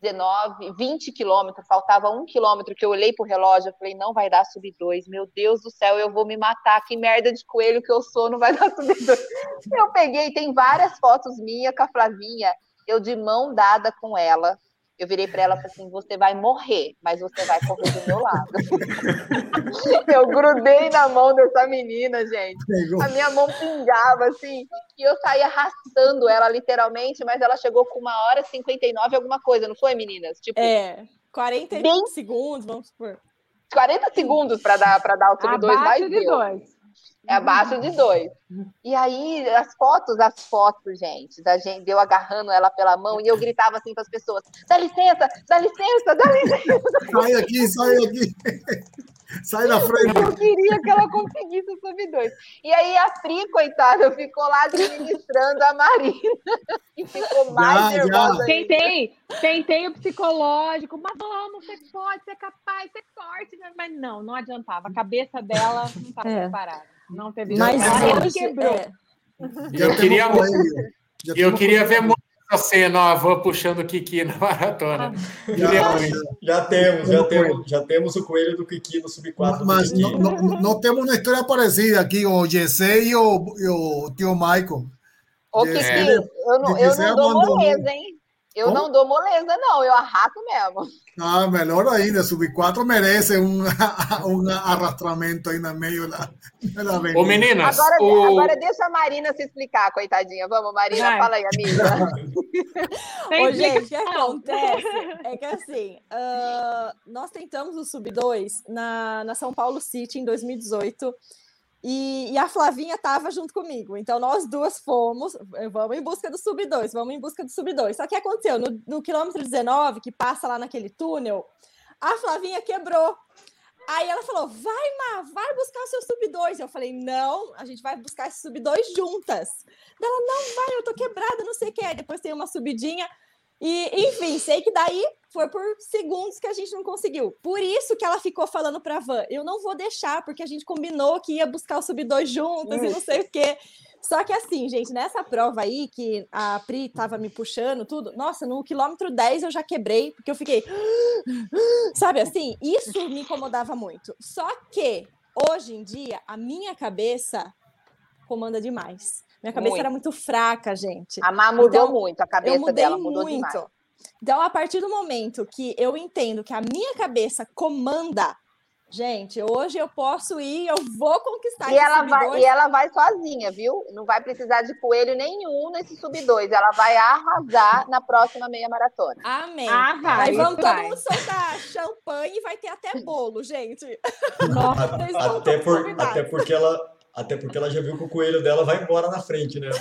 19, 20 quilômetros, faltava um quilômetro que eu olhei pro relógio, eu falei, não vai dar sub 2, meu Deus do céu, eu vou me matar, que merda de coelho que eu sou, não vai dar sub 2. Eu peguei, tem várias fotos minhas com a Flavinha, eu de mão dada com ela, eu virei para ela e falei assim: você vai morrer, mas você vai correr do meu lado. eu grudei na mão dessa menina, gente. A minha mão pingava assim, e eu saí arrastando ela literalmente, mas ela chegou com uma hora 59 alguma coisa, não foi, meninas? Tipo, é, 40 bem... segundos, vamos supor. 40 segundos para dar para dar o sub 2 mais de dois. É abaixo de dois. E aí, as fotos, as fotos, gente, da gente, eu agarrando ela pela mão e eu gritava assim para as pessoas: dá licença, dá licença, dá licença. Sai aqui, sai aqui. Sai da frente. Eu queria que ela conseguisse o sub 2. E aí a Pri, coitada, ficou lá administrando a Marina. E ficou mais já, nervosa. Já. Tentei, tentei o psicológico, mas vamos, você pode, você é capaz, você é forte. Mas não, não adiantava. A cabeça dela não estava é. preparada. Não teve Mas ela quebrou. É. Eu queria, eu queria ver muito a cena, a van puxando o Kiki na maratona. Já, já, temos, já temos, já temos o coelho do Kiki no sub-4. Mas não, não, não, temos uma história parecida aqui, o Jesse e o, e o tio Michael. Ô, Kiki, é. eu não, eu não dou moleza, hein? Eu Como? não dou moleza, não, eu arrasto mesmo. Ah, melhor ainda, sub-4 merece um, um arrastramento aí no meio da, da Ô, meninas, agora, o... agora deixa a Marina se explicar, coitadinha. Vamos, Marina, Vai. fala aí, amiga. Ô, gente, o que acontece é que assim, uh, nós tentamos o sub-2 na, na São Paulo City em 2018 e, e, a Flavinha estava junto comigo. Então, nós duas fomos, eh, vamos em busca do sub 2, vamos em busca do sub 2. Só que aconteceu, no, no quilômetro 19, que passa lá naquele túnel, a Flavinha quebrou. Aí ela falou: vai, Má, vai buscar o seu sub 2. Eu falei: não, a gente vai buscar esse sub 2 juntas. Ela: não, vai, eu tô quebrada, não sei o que. Depois tem uma subidinha. E, enfim, sei que daí foi por segundos que a gente não conseguiu. Por isso que ela ficou falando para a Van: eu não vou deixar, porque a gente combinou que ia buscar o sub 2 juntos e não sei o quê. Só que assim, gente, nessa prova aí que a Pri tava me puxando, tudo, nossa, no quilômetro 10 eu já quebrei, porque eu fiquei. Sabe assim? Isso me incomodava muito. Só que hoje em dia a minha cabeça comanda demais. Minha cabeça muito. era muito fraca, gente. A Má mudou então, muito, a cabeça dela mudou muito. demais. Então, a partir do momento que eu entendo que a minha cabeça comanda, gente, hoje eu posso ir, eu vou conquistar e ela vai E ela vai sozinha, viu? Não vai precisar de coelho nenhum nesse sub 2. Ela vai arrasar na próxima meia maratona. Amém. Ah, vai, Aí vamos todo mundo soltar champanhe e vai ter até bolo, gente. Nossa, até, por, até porque ela até porque ela já viu que o coelho dela vai embora na frente, né?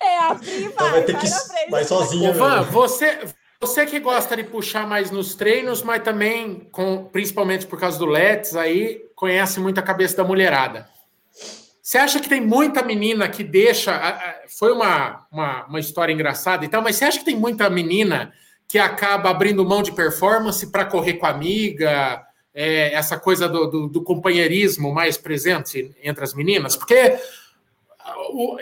É, a Pri vai, então vai, ter vai que, na frente. Vai sozinha. Ô, Van, você, você que gosta de puxar mais nos treinos, mas também, com, principalmente por causa do Let's, aí conhece muito a cabeça da mulherada. Você acha que tem muita menina que deixa. Foi uma, uma, uma história engraçada e tal, mas você acha que tem muita menina que acaba abrindo mão de performance para correr com a amiga? É, essa coisa do, do, do, companheirismo mais presente entre as meninas? Porque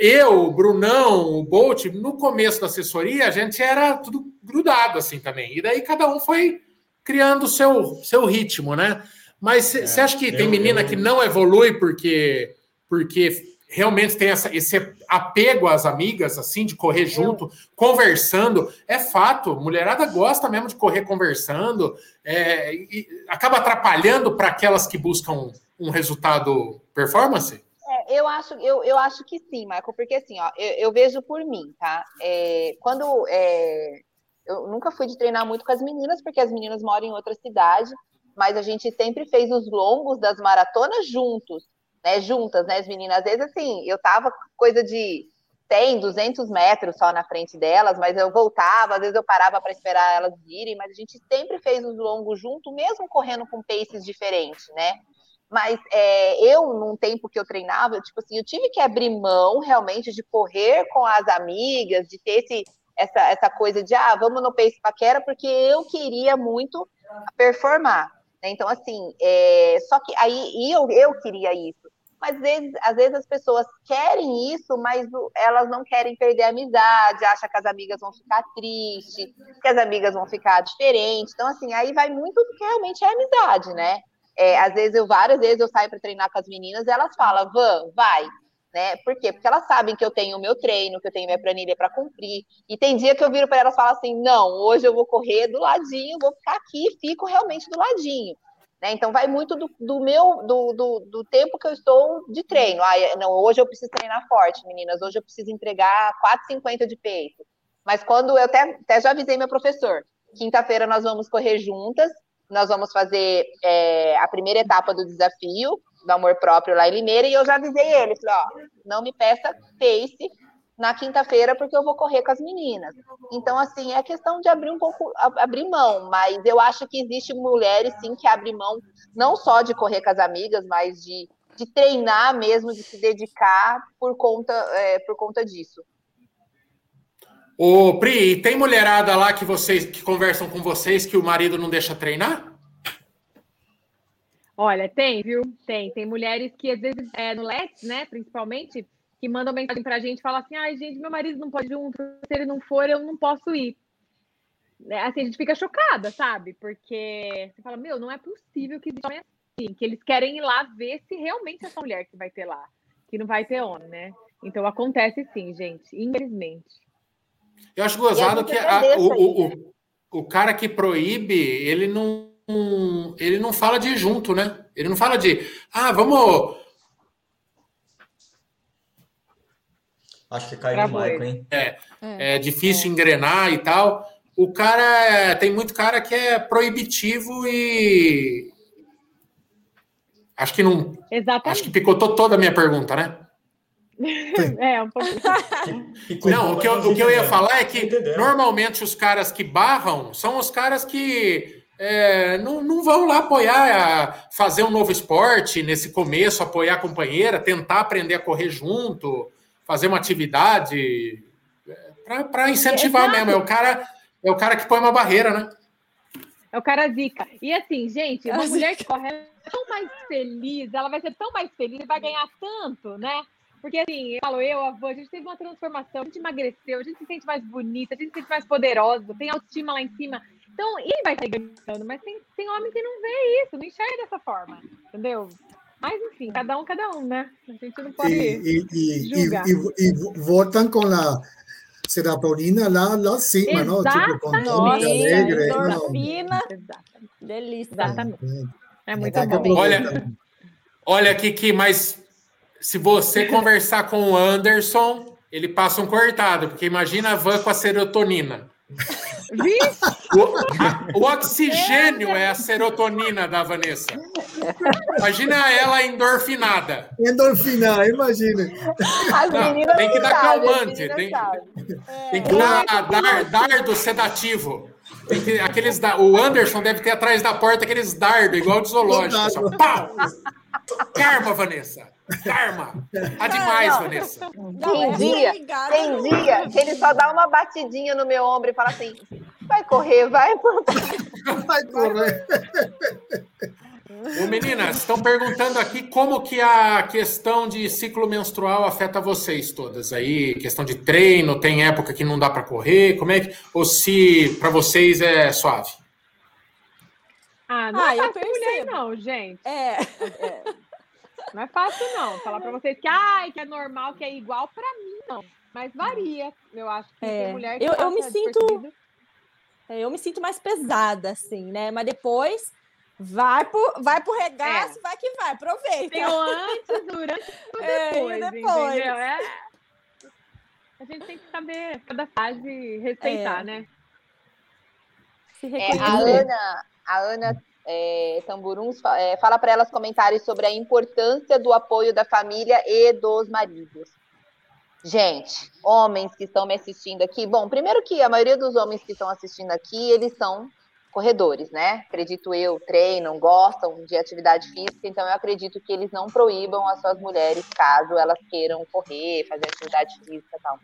eu, o Brunão, o Bolt, no começo da assessoria, a gente era tudo grudado assim também. E daí cada um foi criando o seu, seu ritmo, né? Mas você é, acha que tem menina eu... que não evolui porque, porque realmente tem essa, esse apego às amigas, assim, de correr junto, conversando. É fato, mulherada gosta mesmo de correr conversando, é, e acaba atrapalhando para aquelas que buscam um resultado performance? É, eu acho, eu, eu acho que sim, Marco, porque assim, ó, eu, eu vejo por mim, tá? É, quando é, eu nunca fui de treinar muito com as meninas, porque as meninas moram em outra cidade, mas a gente sempre fez os longos das maratonas juntos né, juntas, né, as meninas. Às vezes, assim, eu tava coisa de 100, 200 metros só na frente delas, mas eu voltava, às vezes eu parava para esperar elas irem, mas a gente sempre fez os longos junto, mesmo correndo com paces diferentes, né? Mas é, eu, num tempo que eu treinava, tipo assim, eu tive que abrir mão realmente de correr com as amigas, de ter esse, essa, essa coisa de, ah, vamos no pace paquera, porque eu queria muito performar. Né? Então, assim, é, só que aí eu, eu queria isso mas às vezes, às vezes as pessoas querem isso, mas elas não querem perder a amizade, acham que as amigas vão ficar tristes, que as amigas vão ficar diferentes. Então, assim, aí vai muito do que realmente é amizade, né? É, às vezes eu, várias vezes eu saio para treinar com as meninas, elas falam, Van, vai, né? Por quê? Porque elas sabem que eu tenho o meu treino, que eu tenho minha planilha para cumprir. E tem dia que eu viro para elas e falo assim: não, hoje eu vou correr do ladinho, vou ficar aqui e fico realmente do ladinho. Né? Então, vai muito do, do meu do, do, do, tempo que eu estou de treino. Ah, não, hoje eu preciso treinar forte, meninas. Hoje eu preciso entregar 4,50 de peito. Mas quando eu até, até já avisei meu professor, quinta-feira nós vamos correr juntas. Nós vamos fazer é, a primeira etapa do desafio do amor próprio lá em Limeira. E eu já avisei ele, falei, ó, não me peça pace na quinta-feira porque eu vou correr com as meninas. Então, assim, é questão de abrir um pouco, abrir mão, mas eu acho que existe mulheres, sim, que abrem mão não só de correr com as amigas, mas de, de treinar mesmo, de se dedicar por conta, é, por conta disso. Ô, Pri, tem mulherada lá que vocês que conversam com vocês que o marido não deixa treinar? Olha, tem, viu? Tem. Tem mulheres que, às vezes, é, no Let's, né, principalmente, que mandam mensagem pra gente e falam assim: ai, gente, meu marido não pode ir junto, se ele não for, eu não posso ir. É, assim, a gente fica chocada, sabe? Porque você fala, meu, não é possível que exista assim, que eles querem ir lá ver se realmente é essa mulher que vai ter lá, que não vai ter homem, né? Então acontece sim, gente, infelizmente. Eu acho gozado que a, o, o, o, o cara que proíbe, ele não, ele não fala de junto, né? Ele não fala de, ah, vamos. Acho que caiu no Michael, hein? É, é, é difícil é. engrenar e tal. O cara, tem muito cara que é proibitivo e. Acho que não. Exatamente. Acho que picotou toda a minha pergunta, né? é, um pouco. Não, o que, eu, o que eu ia falar é que normalmente os caras que barram são os caras que é, não, não vão lá apoiar, fazer um novo esporte nesse começo, apoiar a companheira, tentar aprender a correr junto, fazer uma atividade é, para incentivar Exato. mesmo. É o cara é o cara que põe uma barreira, né? É o cara zica. E assim, gente, uma mulher que corre é tão mais feliz, ela vai ser tão mais feliz e vai ganhar tanto, né? Porque assim, eu falo, eu, a avó, a gente teve uma transformação, a gente emagreceu, a gente se sente mais bonita, a gente se sente mais poderosa, tem autoestima lá em cima. Então, ele vai sair ganhando, mas tem, tem homem que não vê isso, não enxerga dessa forma, entendeu? Mas, enfim, cada um, cada um, né? A gente não pode e, e, julgar. E, e, e voltam com a serotonina lá, lá acima, não? Tipo, contente, alegre. Endorfina. Delícia. Exatamente. É muito bom. Olha, olha, Kiki, mas se você conversar com o Anderson, ele passa um cortado, porque imagina a van com a serotonina. O, o, oxigênio é a serotonina da Vanessa. Imagina ela endorfinada. Endorfinar, imagina. Não, tem que dar calmante, tem, tem, que dar, dar dardo sedativo. Que, aqueles da, o Anderson deve ter atrás da porta aqueles dardos, igual de zoológico. Pau! Karma, Vanessa. Karma. Tá demais, não, Vanessa. tem dia, tem dia que ele só dá uma batidinha no meu ombro e fala assim: vai correr, vai. Vai correr. Ô, meninas, estão perguntando aqui como que a questão de ciclo menstrual afeta vocês todas aí, questão de treino, tem época que não dá para correr, como é que ou se para vocês é suave? Ah, não ah, é fácil mulher não, gente. É. é. Não é fácil, não. Falar para vocês que, ai, que é normal, que é igual, para mim, não. Mas varia. Eu acho que é. tem mulher que eu, eu me sinto é, Eu me sinto mais pesada, assim, né? Mas depois vai pro, vai pro regaço, é. vai que vai, aproveita. Tem o antes, durante e é, depois, é, depois. entendeu? É... A gente tem que saber cada fase respeitar, é. né? É, a Ana, a Ana é, Tamburuns é, fala para elas comentários sobre a importância do apoio da família e dos maridos. Gente, homens que estão me assistindo aqui, bom, primeiro que a maioria dos homens que estão assistindo aqui, eles são corredores, né? Acredito eu, treinam, gostam de atividade física, então eu acredito que eles não proíbam as suas mulheres caso elas queiram correr, fazer atividade física e tal.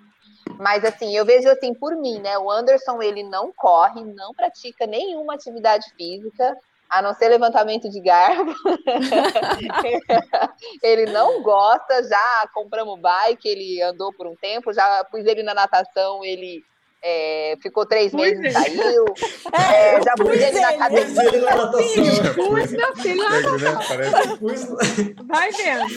Mas assim, eu vejo assim por mim, né? O Anderson ele não corre, não pratica nenhuma atividade física, a não ser levantamento de garbo. ele não gosta, já compramos bike, ele andou por um tempo, já pus ele na natação, ele é, ficou três meses e saiu. É, é, já pus ele na academia. Pus meu filho na natação. Vai vendo.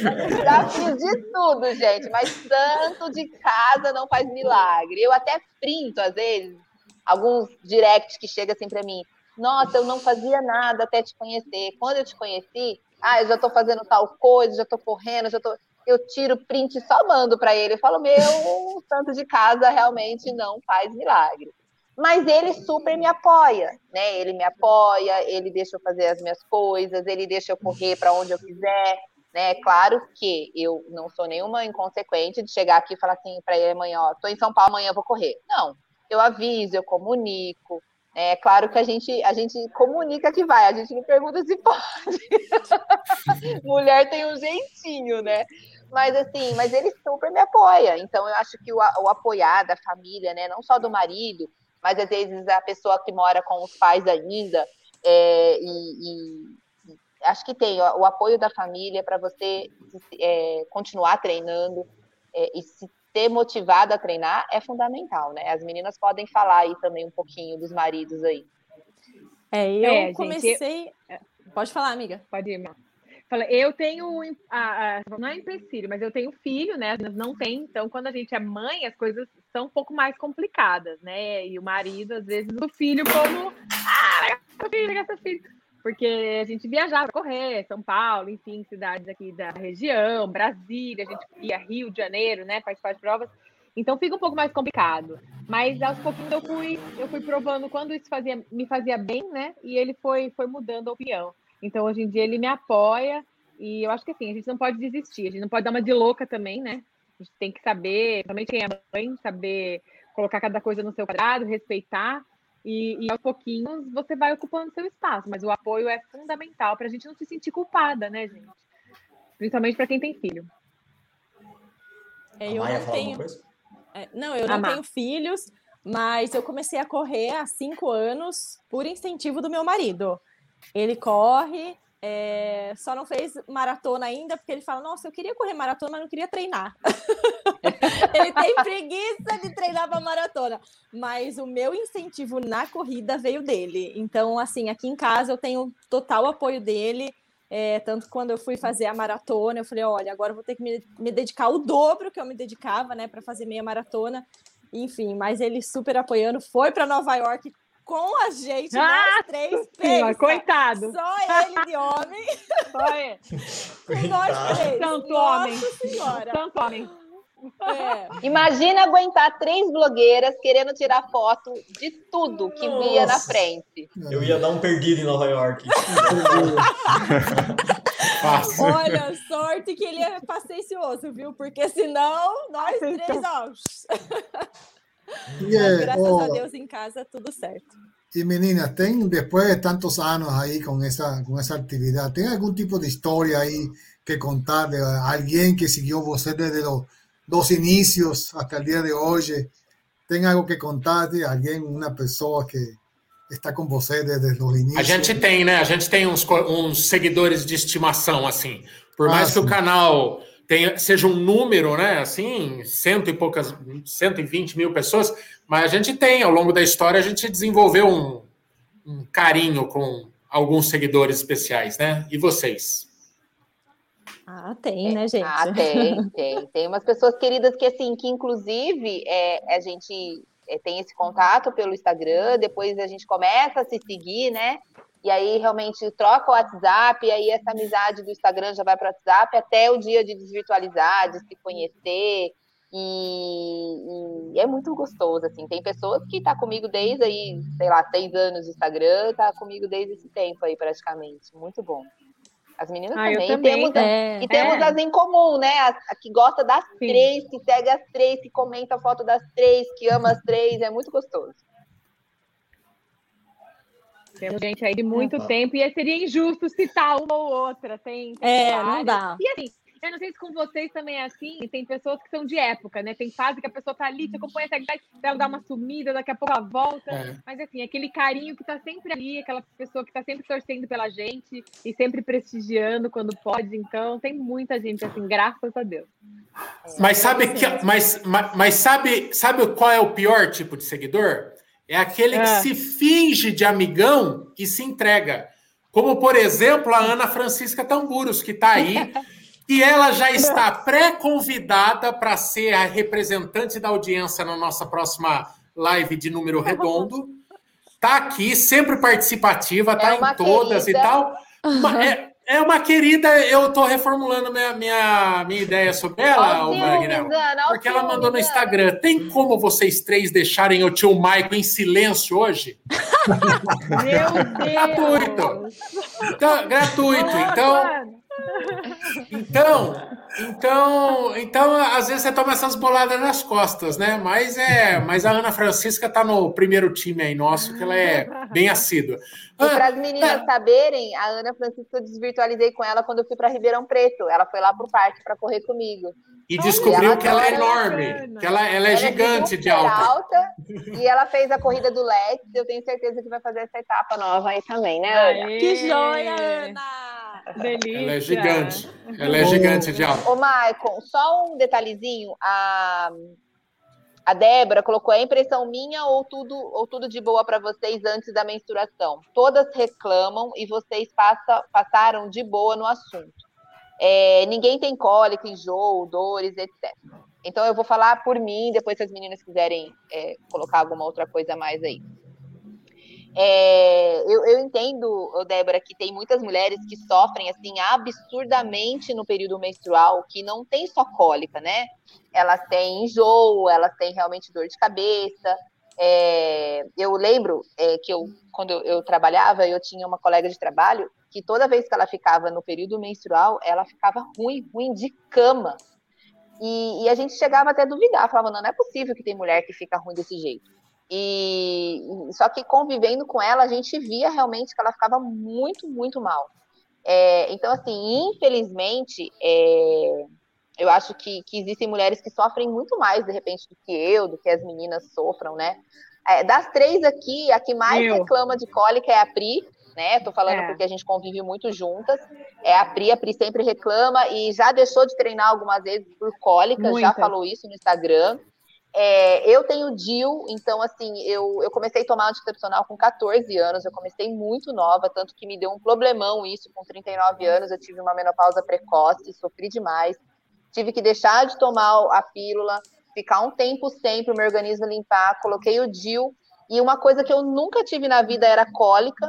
Já fiz de tudo, gente, mas tanto de casa não faz milagre. Eu até printo, às vezes, alguns directs que chegam assim para mim. Nossa, eu não fazia nada até te conhecer. Quando eu te conheci, ah, eu já estou fazendo tal coisa, já estou correndo, já tô. Eu tiro print só mando para ele. Eu falo, meu, santo de casa realmente não faz milagre. Mas ele super me apoia, né? Ele me apoia, ele deixa eu fazer as minhas coisas, ele deixa eu correr para onde eu quiser, né? Claro que eu não sou nenhuma inconsequente de chegar aqui e falar assim para ele amanhã, ó, tô em São Paulo, amanhã vou correr. Não, eu aviso, eu comunico, é claro que a gente, a gente comunica que vai, a gente não pergunta se pode. Mulher tem um jeitinho, né? Mas assim, mas ele super me apoia. Então eu acho que o, o apoiar da família, né? Não só do marido, mas às vezes a pessoa que mora com os pais ainda, é, e, e, acho que tem o, o apoio da família para você é, continuar treinando é, e se ter motivado a treinar é fundamental, né? As meninas podem falar aí também um pouquinho dos maridos aí. É, eu é, comecei. Gente, eu... Pode falar, amiga. Pode ir, Fala, eu tenho, a, a, não é empecilho, mas eu tenho filho, né? Não tem, então quando a gente é mãe, as coisas são um pouco mais complicadas, né? E o marido, às vezes, o filho como, ah, filho, filho. Porque a gente viajava para correr, São Paulo, enfim, cidades aqui da região, Brasília, a gente ia Rio de Janeiro, né? Participar de provas. Então fica um pouco mais complicado. Mas aos pouquinhos eu fui, eu fui provando quando isso fazia, me fazia bem, né? E ele foi, foi mudando a opinião. Então hoje em dia ele me apoia e eu acho que assim, a gente não pode desistir, a gente não pode dar uma de louca também, né? A gente tem que saber, também quem é mãe, saber colocar cada coisa no seu quadrado, respeitar. E, e aos pouquinhos você vai ocupando seu espaço, mas o apoio é fundamental para a gente não se sentir culpada, né, gente? Principalmente para quem tem filho. É, eu não tenho. É, não, eu não Amar. tenho filhos, mas eu comecei a correr há cinco anos por incentivo do meu marido. Ele corre, é, só não fez maratona ainda, porque ele fala: Nossa, eu queria correr maratona, mas não queria treinar. ele tem preguiça de treinar para maratona. Mas o meu incentivo na corrida veio dele. Então, assim, aqui em casa eu tenho total apoio dele. É, tanto quando eu fui fazer a maratona, eu falei, olha, agora eu vou ter que me, me dedicar o dobro que eu me dedicava, né, para fazer meia maratona. Enfim, mas ele super apoiando, foi para Nova York com a gente, ah, nós três. Pensa, coitado. Só ele de homem. Só ele. com nós três. Tanto Nossa homem. Senhora. Tanto homem. É. Imagina aguentar três blogueiras querendo tirar foto de tudo que Nossa. via na frente. Eu ia dar um perdido em Nova York. Olha, sorte que ele é paciencioso, viu? Porque senão nós três, ó. Yeah, graças oh, a Deus em casa tudo certo. E meninas, tem depois de tantos anos aí com essa com essa atividade, tem algum tipo de história aí que contar de alguém que seguiu você desde los dos inicios hasta el día de hoy? ¿Tem algo que contar de alguém, uma pessoa que está com você desde os inícios? A gente tem, né? A gente tem uns, uns seguidores de estimação, assim. Por mais ah, que sim. o canal tenha, seja um número, né? Assim, cento e poucas, 120 mil pessoas, mas a gente tem, ao longo da história, a gente desenvolveu um, um carinho com alguns seguidores especiais, né? E vocês? Ah, tem, né, gente? Ah, tem, tem. Tem umas pessoas queridas que, assim, que inclusive é, a gente é, tem esse contato pelo Instagram, depois a gente começa a se seguir, né? E aí realmente troca o WhatsApp, e aí essa amizade do Instagram já vai para o WhatsApp até o dia de desvirtualizar, de se conhecer. E, e, é muito gostoso, assim. Tem pessoas que tá comigo desde aí, sei lá, seis anos de Instagram, tá comigo desde esse tempo aí, praticamente. Muito bom. As meninas ah, também. também. Temos, é, e temos é. as em comum, né? A, a que gosta das Sim. três, que segue as três, que comenta a foto das três, que ama as três. É muito gostoso. Temos gente aí de muito uhum. tempo e seria injusto citar uma ou outra. Tem, tem é, várias. não dá. E assim, eu não sei se com vocês também é assim, tem pessoas que são de época, né? Tem fase que a pessoa tá ali, você acompanha idade, ela dá uma sumida, daqui a pouco ela volta. É. Mas assim, aquele carinho que tá sempre ali, aquela pessoa que tá sempre torcendo pela gente e sempre prestigiando quando pode. Então, tem muita gente assim, graças a Deus. Mas sabe que, mas, mas, mas sabe, sabe qual é o pior tipo de seguidor? É aquele que é. se finge de amigão e se entrega. Como, por exemplo, a Ana Francisca Tamburos, que está aí E ela já está pré-convidada para ser a representante da audiência na nossa próxima live de número redondo. Está aqui, sempre participativa, está é em todas querida. e tal. É, é uma querida, eu estou reformulando minha, minha, minha ideia sobre ela, o Magnel, porque ela mandou no Instagram. Tem como vocês três deixarem o tio Maico em silêncio hoje? Meu Deus! Gratuito. Então, gratuito. Então, então, então, então, às vezes você toma essas boladas nas costas, né? Mas é, mas a Ana Francisca tá no primeiro time aí nosso, que ela é bem assídua. E para as meninas é... saberem, a Ana Francisca eu desvirtualizei com ela quando eu fui para Ribeirão Preto. Ela foi lá pro parque para correr comigo. E descobriu ela que ela é enorme, que ela, ela é ela gigante é de alta. alta. E ela fez a corrida do Lex. Eu tenho certeza que vai fazer essa etapa nova aí também, né, Ana? Que joia, Ana! Delícia. Ela é gigante. Ela é gigante de alto. Ô, Maicon, só um detalhezinho. A, A Débora colocou: é impressão minha ou tudo, ou tudo de boa para vocês antes da menstruação? Todas reclamam e vocês passa, passaram de boa no assunto. É, ninguém tem cólica, enjoo, dores, etc. Então eu vou falar por mim, depois se as meninas quiserem é, colocar alguma outra coisa mais aí. É, eu, eu, entendo, Débora, que tem muitas mulheres que sofrem assim absurdamente no período menstrual, que não tem só cólica, né? Elas têm enjoo, elas têm realmente dor de cabeça. É, eu lembro é, que eu, quando eu, eu, trabalhava, eu tinha uma colega de trabalho que toda vez que ela ficava no período menstrual, ela ficava ruim, ruim de cama. E, e a gente chegava até a duvidar, falava, não, não é possível que tem mulher que fica ruim desse jeito. E só que convivendo com ela, a gente via realmente que ela ficava muito, muito mal. É, então, assim, infelizmente, é, eu acho que, que, existem mulheres que sofrem muito mais, de repente, do que eu, do que as meninas sofram, né? É, das três aqui, a que mais eu. reclama de cólica é a Pri, né? Tô falando é. porque a gente convive muito juntas. É a Pri, a Pri sempre reclama e já deixou de treinar algumas vezes por cólica, Muita. já falou isso no Instagram. É, eu tenho DIL, então assim, eu, eu comecei a tomar anticoncepcional com 14 anos, eu comecei muito nova, tanto que me deu um problemão isso com 39 anos, eu tive uma menopausa precoce, sofri demais, tive que deixar de tomar a pílula, ficar um tempo sem para o meu organismo limpar, coloquei o DIL, e uma coisa que eu nunca tive na vida era cólica,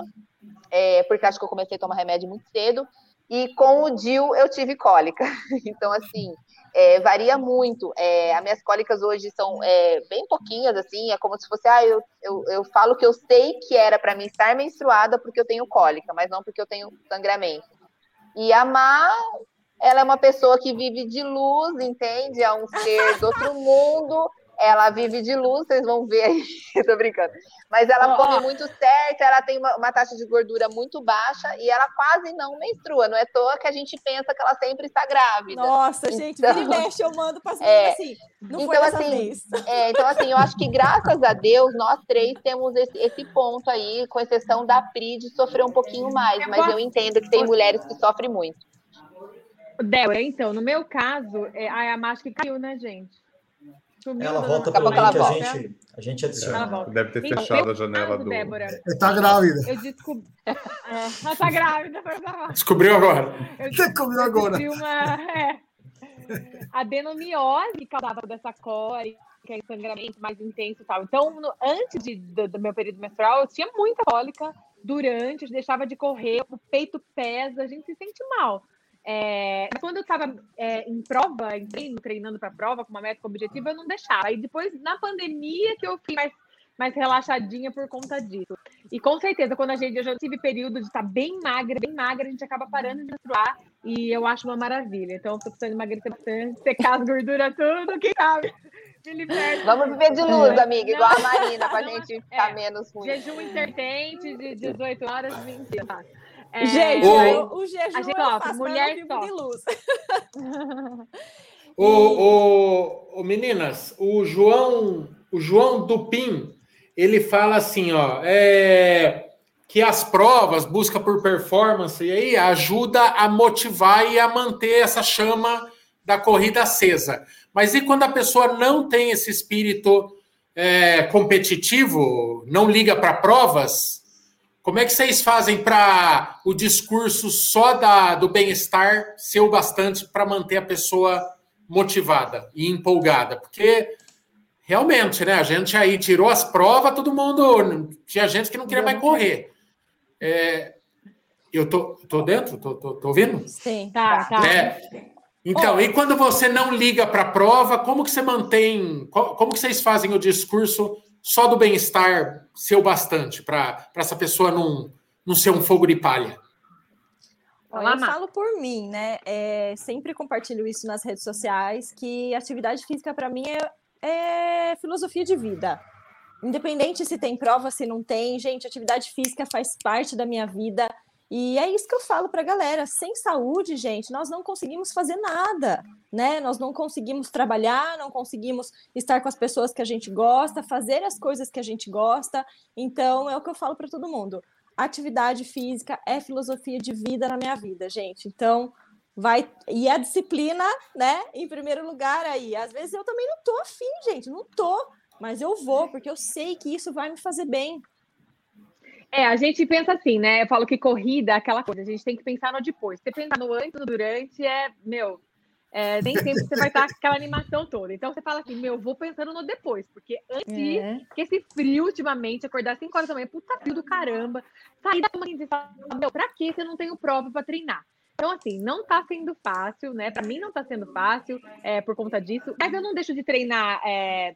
é, porque acho que eu comecei a tomar remédio muito cedo, e com o DIL eu tive cólica. Então, assim, é, varia muito. É, as minhas cólicas hoje são é, bem pouquinhas, assim, é como se fosse, ah, eu, eu, eu falo que eu sei que era para mim estar menstruada porque eu tenho cólica, mas não porque eu tenho sangramento. E a Má, ela é uma pessoa que vive de luz, entende? É um ser do outro mundo, ela vive de luz, vocês vão ver aí, tô brincando. Mas ela come muito certo, ela tem uma, uma, taxa de gordura muito baixa e ela quase não menstrua. Não é à toa que a gente pensa que ela sempre está grávida. Nossa, então, gente, vira e mexe, eu mando para é, assim. Não então, assim, é, então, assim, eu acho que graças a Deus, nós três temos esse, esse ponto aí, com exceção da Pri, de sofrer um pouquinho mais, mas eu entendo que tem mulheres que sofrem muito. Débora, então, no meu caso, é, a máscara caiu, né, gente? Sumiu ela volta pelo link, a gente, a gente adiciona. Deve ter então, fechado a janela do... Débora. Está grávida. Eu descobri... É, ela tá grávida. Descobriu agora. Eu Descobriu agora. uma... É, adenomiose que causava dessa core, que é sangramento mais intenso e tal. Então, no, antes de, do, do, meu período menstrual, eu tinha muita cólica durante, deixava de correr, o peito pesa, a gente se sente mal. É, quando eu estava é, em prova, em treino, treinando para prova com uma meta objetiva, eu não deixava. Aí depois, na pandemia, que eu fiquei mais, mais relaxadinha por conta disso. E com certeza, quando a gente, eu já tive período de estar tá bem magra, bem magra, a gente acaba parando de menstruar e eu acho uma maravilha. Então, eu tô precisando emagrecer bastante, secar as gorduras, tudo, quem sabe? Vamos viver de luz, amiga, igual a Marina, para a gente ficar é, menos ruim. Jejum intermitente de 18 horas, mentira. É, gente, o, o jejum a gente, ó, faço, mulher de luz. o, o, o, meninas, o João, o João Dupin, ele fala assim, ó, é, que as provas, busca por performance, e aí ajuda a motivar e a manter essa chama da corrida acesa. Mas e quando a pessoa não tem esse espírito é, competitivo, não liga para provas, como é que vocês fazem para o discurso só da, do bem-estar ser o bastante para manter a pessoa motivada e empolgada? Porque realmente, né? A gente aí tirou as provas, todo mundo. Tinha gente que não queria mais correr. É, eu tô, tô dentro? Tô, tô, tô ouvindo? Sim, tá, tá. É, então, oh. e quando você não liga para a prova, como que você mantém, como que vocês fazem o discurso só do bem-estar ser o bastante para essa pessoa não, não ser um fogo de palha? eu falo por mim, né? É, sempre compartilho isso nas redes sociais, que atividade física para mim é, é, filosofia de vida. Independente se tem prova, se não tem, gente, atividade física faz parte da minha vida. E é isso que eu falo para a galera. Sem saúde, gente, nós não conseguimos fazer nada, né? Nós não conseguimos trabalhar, não conseguimos estar com as pessoas que a gente gosta, fazer as coisas que a gente gosta. Então, é o que eu falo para todo mundo. Atividade física é filosofia de vida na minha vida, gente. Então, vai e a disciplina, né, em primeiro lugar aí. Às vezes eu também não tô afim, gente, não tô, mas eu vou porque eu sei que isso vai me fazer bem. É, a gente pensa assim, né? Eu falo que corrida é aquela coisa, a gente tem que pensar no depois. Você pensar no antes, no durante, é, meu, é, nem sempre você vai estar com aquela animação toda. Então você fala assim, meu, vou pensando no depois, porque antes é. que esse frio ultimamente, acordar 5 horas da manhã, puta frio do caramba, sair da cama e falar, meu, pra que você não tem prova para treinar? Então, assim, não tá sendo fácil, né? Para mim não tá sendo fácil é, por conta disso, mas eu não deixo de treinar é,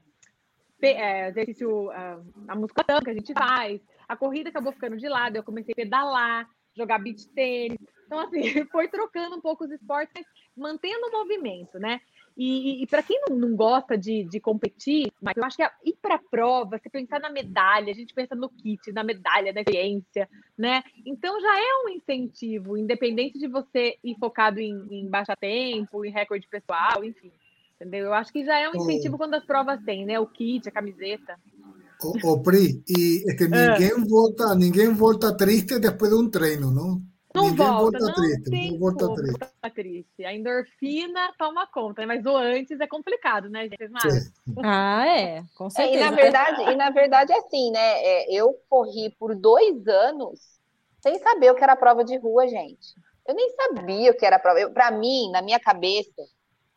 é, exercício, a, a musculação que a gente faz. A corrida acabou ficando de lado, eu comecei a pedalar, jogar beach tênis. Então, assim, foi trocando um pouco os esportes, mantendo o movimento, né? E, e para quem não, não gosta de, de, competir, mas eu acho que ir para a prova, você pensar na medalha, a gente pensa no kit, na medalha, na experiência, né? Então já é um incentivo, independente de você ir focado em, em baixa tempo, em recorde pessoal, enfim. Entendeu? Eu acho que já é um incentivo quando as provas têm, né? O kit, a camiseta. O, o Pri, e é que ninguém, ah. volta, ninguém volta triste depois de um treino, não? Não Ninguém volta, não triste, tem não volta triste. triste. A endorfina toma conta, mas o antes é complicado, né, gente? Mas... Ah, é, com certeza. É, e, na verdade, e na verdade é assim, né? É, eu corri por dois anos sem saber o que era prova de rua, gente. Eu nem sabia o que era prova. Para mim, na minha cabeça,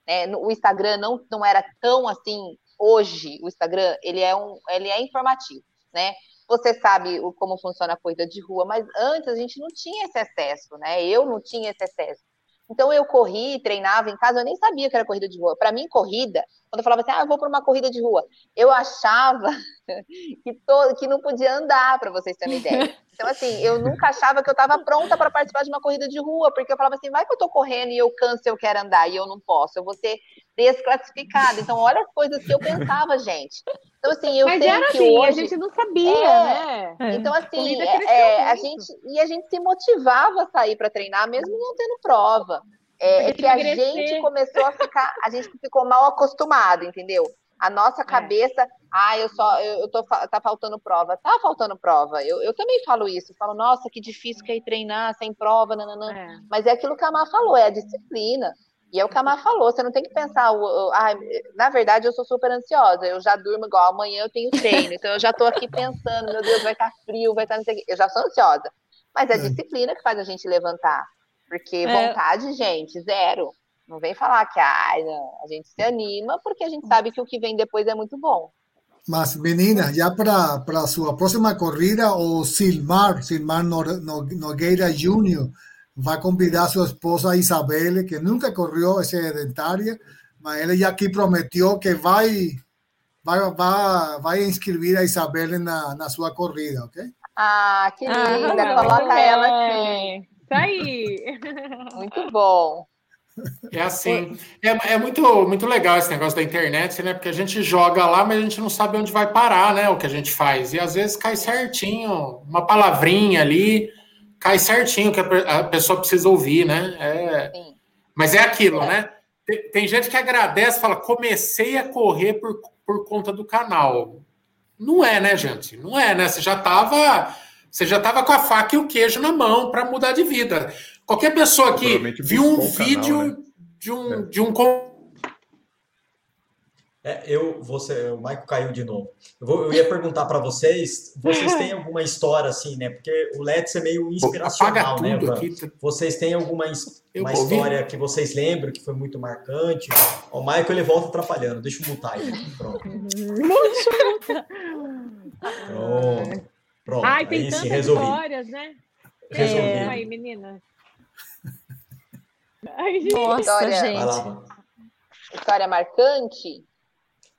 né, no, o Instagram não, não era tão assim. Hoje, o Instagram ele é um, ele é informativo, né? você sabe o, como funciona a corrida de rua, mas antes a gente não tinha esse acesso, né? Eu não tinha esse acesso. Então eu corri, treinava em casa, eu nem sabia que era corrida de rua. Para mim, corrida, quando eu falava assim, ah, eu vou para uma corrida de rua, eu achava que, todo, que não podia andar, para vocês terem uma ideia. Então, assim, eu nunca achava que eu estava pronta para participar de uma corrida de rua, porque eu falava assim, vai que eu estou correndo e eu canso e eu quero andar e eu não posso, eu vou ser desclassificada. Então, olha as coisas que eu pensava, gente. Então, assim, eu Mas sei era que assim, hoje... a gente não sabia, é, né? Então, assim, é, é, a gente e a gente se motivava a sair para treinar, mesmo não tendo prova. É, é que a gente começou a ficar, a gente ficou mal acostumado, entendeu? A nossa é. cabeça, é. ah, eu só, eu, eu tô, tá faltando prova. Tá faltando prova. Eu, eu também falo isso. Eu falo, nossa, que difícil que é ir treinar sem prova, nananã. É. Mas é aquilo que a Mar falou, é a disciplina. E é o que a Mar falou, você não tem que pensar, ah, na verdade eu sou super ansiosa, eu já durmo igual, amanhã eu tenho treino, então eu já tô aqui pensando, meu Deus, vai estar tá frio, vai estar tá não sei o quê. Eu já sou ansiosa. Mas é a disciplina que faz a gente levantar. Porque é. vontade, gente, zero. Não vem falar que ah, não, a gente se anima, porque a gente sabe que o que vem depois é muito bom. Mas, menina, já para a sua próxima corrida, o Silmar, Silmar Nogueira Júnior, vai convidar a sua esposa Isabel, que nunca correu sedentária, mas ele já aqui prometeu que vai vai, vai, vai inscrever a Isabel na, na sua corrida, ok? Ah, que ah, linda! Ah, Coloca ela aqui. Isso aí. Muito bom. É assim, é, é, muito, muito legal esse negócio da internet, né? Porque a gente joga lá, mas a gente não sabe onde vai parar, né? O que a gente faz. E às vezes cai certinho, uma palavrinha ali, cai certinho que a pessoa precisa ouvir, né? É, mas é aquilo, é. né? Tem, tem, gente que agradece, fala, comecei a correr por, por conta do canal. Não é, né, gente? Não é, né? Você já estava você já estava com a faca e o queijo na mão para mudar de vida. Qualquer pessoa que viu um vídeo canal, né? de um. É. De um... É, eu, você, o Maico caiu de novo. Eu, vou, eu ia perguntar para vocês, vocês têm alguma história assim, né? Porque o Let's é meio inspiracional, né? Aqui. Vocês têm alguma uma história que vocês lembram que foi muito marcante? O Maico ele volta atrapalhando. Deixa eu mutar ele. Pronto. Pronto. Pronto, Ai, tem aí tantas resolvi. histórias, né? Resolvi. É. Aí, menina. Ai, gente. Nossa, história, gente. História marcante.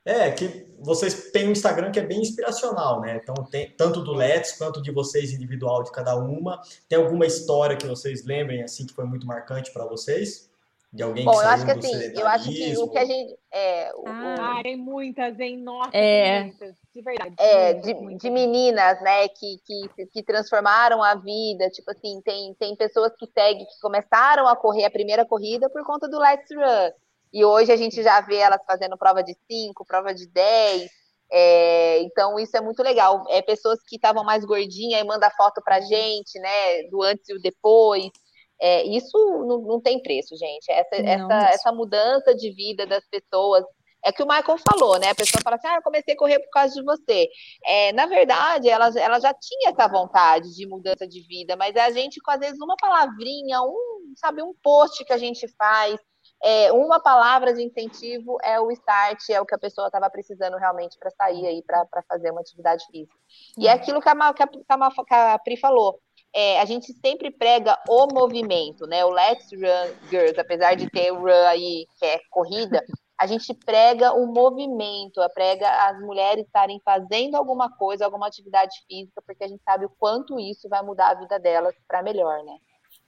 É, que vocês têm um Instagram que é bem inspiracional, né? Então, tem tanto do Let's quanto de vocês individual de cada uma. Tem alguma história que vocês lembrem, assim, que foi muito marcante para vocês? De alguém Bom, que eu acho que assim, eu acho que o que a gente é, o, ah, tem muitas, hein? Nossa, é. muitas, de verdade. É, de, de meninas, né, que, que, que transformaram a vida, tipo assim, tem, tem pessoas que seguem, que começaram a correr a primeira corrida por conta do Let's Run. E hoje a gente já vê elas fazendo prova de 5, prova de 10. É, então, isso é muito legal. É pessoas que estavam mais gordinhas e mandam foto pra gente, né? Do antes e o depois. É, isso não, não, tem preço, gente. Essa, não, essa, essa mudança de vida das pessoas. É que o Michael falou, né? A pessoa fala assim: ah, eu comecei a correr por causa de você. É, na verdade, ela, ela já tinha essa vontade de mudança de vida, mas a gente, com às vezes, uma palavrinha, um, sabe, um post que a gente faz, é, uma palavra de incentivo é o start, é o que a pessoa estava precisando realmente para sair aí para fazer uma atividade física. E é aquilo que a, que a, que a Pri falou. É, a gente sempre prega o movimento, né? O Let's Run Girls, apesar de ter o run aí, que é corrida, a gente prega o movimento, a prega as mulheres estarem fazendo alguma coisa, alguma atividade física, porque a gente sabe o quanto isso vai mudar a vida delas para melhor, né?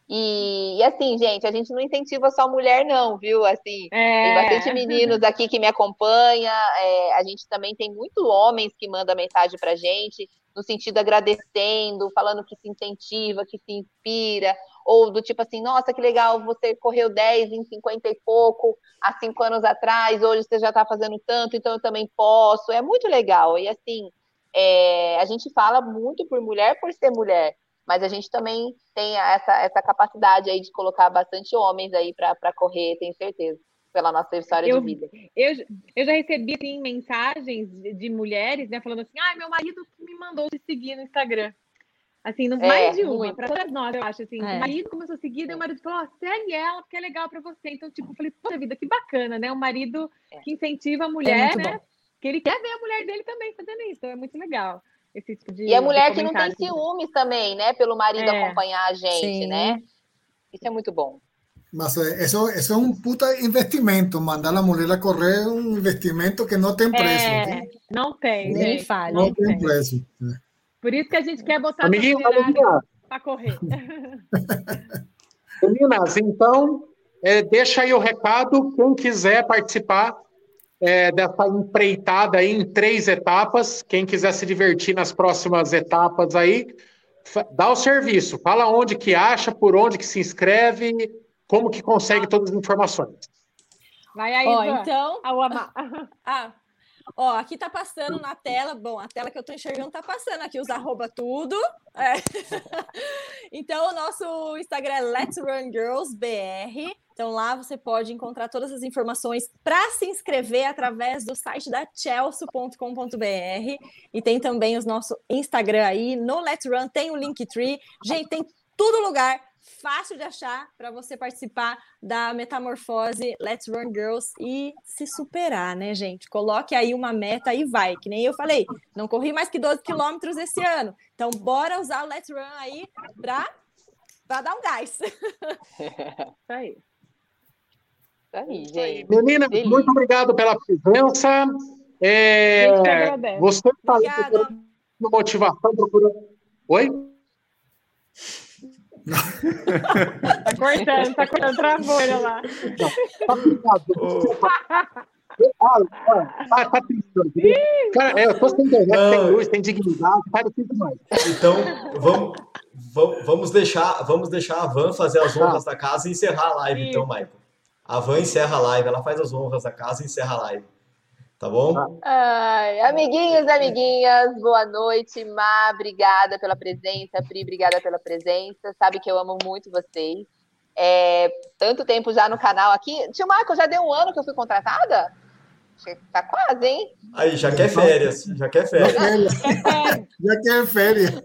E, e, assim, gente, a gente não incentiva só mulher, não, viu? Assim, é. tem bastante meninos aqui que me acompanham. É, a gente também tem muitos homens que mandam mensagem pra gente, no sentido agradecendo, falando que se incentiva, que se inspira, ou do tipo assim, nossa, que legal, você correu 10 em 50 e pouco há cinco anos atrás, hoje você já está fazendo tanto, então eu também posso. É muito legal. E assim, é, a gente fala muito por mulher por ser mulher mas a gente também tem essa, essa capacidade aí de colocar bastante homens aí para correr, tenho certeza, pela nossa história eu, de vida. Eu, eu já recebi assim, mensagens de, mulheres, né, falando assim, ah, meu marido me mandou te seguir no Instagram. Assim, não, é, mais de uma, para todas nós, eu acho, assim, é. o marido começou a seguir, daí o marido falou, oh, segue ela, porque é legal para você. Então, tipo, eu falei, poxa vida, que bacana, né? O marido é. que incentiva a mulher, é né? Que ele quer ver a mulher dele também fazendo isso, então é muito legal esse tipo de. E a mulher que não tem ciúmes também, né? Pelo marido é, acompanhar a gente, sim. né? Isso é muito bom. Mas isso, isso é um puta investimento. Mandar a mulher a correr é um investimento que não tem preço. É, não tem, nem falha. Não, não, tem, tem preço. Por isso que a gente quer botar para correr. Meninas, então, é, deixa aí o recado. Quem quiser participar, é, dessa empreitada aí em três etapas. Quem quiser se divertir nas próximas etapas aí, dá o serviço. Fala onde que acha, por onde que se inscreve, como que consegue todas as informações. Vai aí, Ó, então. ah, Ó, aqui tá passando na tela, bom, a tela que eu tô enxergando tá passando aqui os arroba tudo. É. então, o nosso Instagram é Let's Run Girls BR. Então, lá você pode encontrar todas as informações para se inscrever através do site da chelsea.com.br. E tem também o nosso Instagram aí, no Let's Run, tem o Linktree. Gente, tem tudo lugar fácil de achar para você participar da metamorfose Let's Run Girls e se superar, né, gente? Coloque aí uma meta e vai, que nem eu falei, não corri mais que 12 quilômetros esse ano. Então, bora usar o Let's Run aí para dar um gás. Isso aí. Isso aí, gente. Menina, muito obrigado pela presença. É, você está procurando motivação, procurando. Oi? Tá cortando, tá cortando, travou ele lá. Ah, tá pensando. Cara, é, eu tô sem internet, Não. tem luz, tem dignidade, faz assim mais. Então, vamos, vamos, deixar, vamos deixar a Van fazer as honras da casa e encerrar a live, então, Michael. A Van encerra a live, ela faz as honras da casa e encerra a live. Tá bom? Ai, amiguinhos, amiguinhas, boa noite. Má, obrigada pela presença. Pri, obrigada pela presença. Sabe que eu amo muito vocês. É, tanto tempo já no canal aqui. Tio Marco, já deu um ano que eu fui contratada? Tá quase, hein? Aí, já quer férias. Já quer férias. já quer férias.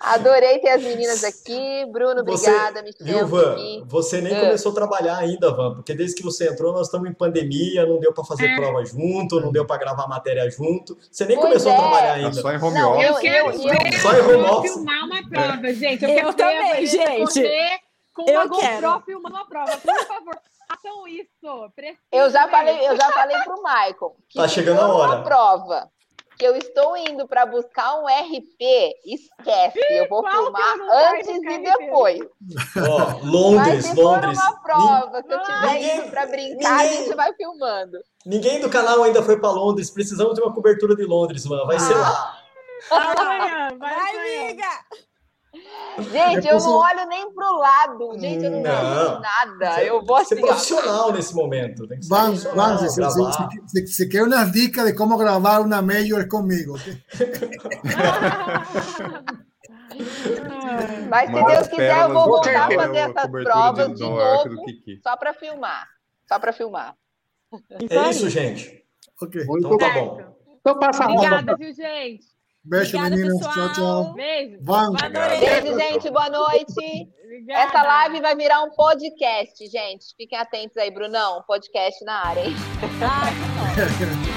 Adorei ter as meninas aqui. Bruno, obrigada. Você, viu, Van? Você nem é. começou a trabalhar ainda, Van, porque desde que você entrou, nós estamos em pandemia, não deu para fazer é. prova junto, não deu para gravar matéria junto. Você nem pois começou é. a trabalhar ainda. Tá só em home office. Eu quero, eu, eu, só em home office. filmar uma prova, gente. Eu, eu quero também, gente. Com uma eu GoPro quero. filmando uma prova, por favor façam isso. Preciso eu já falei, eu já falei pro Michael. Que tá chegando a hora. Uma prova que eu estou indo para buscar um RP, esquece. Eu vou filmar antes e depois. Ó, Londres, Mas Londres. uma prova que eu tiver ninguém, indo para brincar, ninguém, a gente vai filmando. Ninguém do canal ainda foi para Londres. Precisamos de uma cobertura de Londres, mano. Vai ah. ser lá. Vai, vai, vai, amiga. Gente, eu não olho nem pro lado. Gente, eu não, não. nada. Você, eu vou assim. Ser profissional ó. nesse momento. Tem que ser vamos, vamos, se, se, se, quer umas dicas de como gravar uma major comigo. Mas se Deus quiser, eu vou voltar a fazer essas provas de, de novo, só para filmar. Só para filmar. É isso, gente. Ok. Então tá bom. Então passa Obrigada, viu, gente? Beijo, Obrigada, meninas. Pessoal. Tchau, tchau. Beijo. Vamos. Beijo, gente. Boa noite. Obrigada. Essa live vai virar um podcast, gente. Fiquem atentos aí, Brunão. Podcast na área, hein? Ah,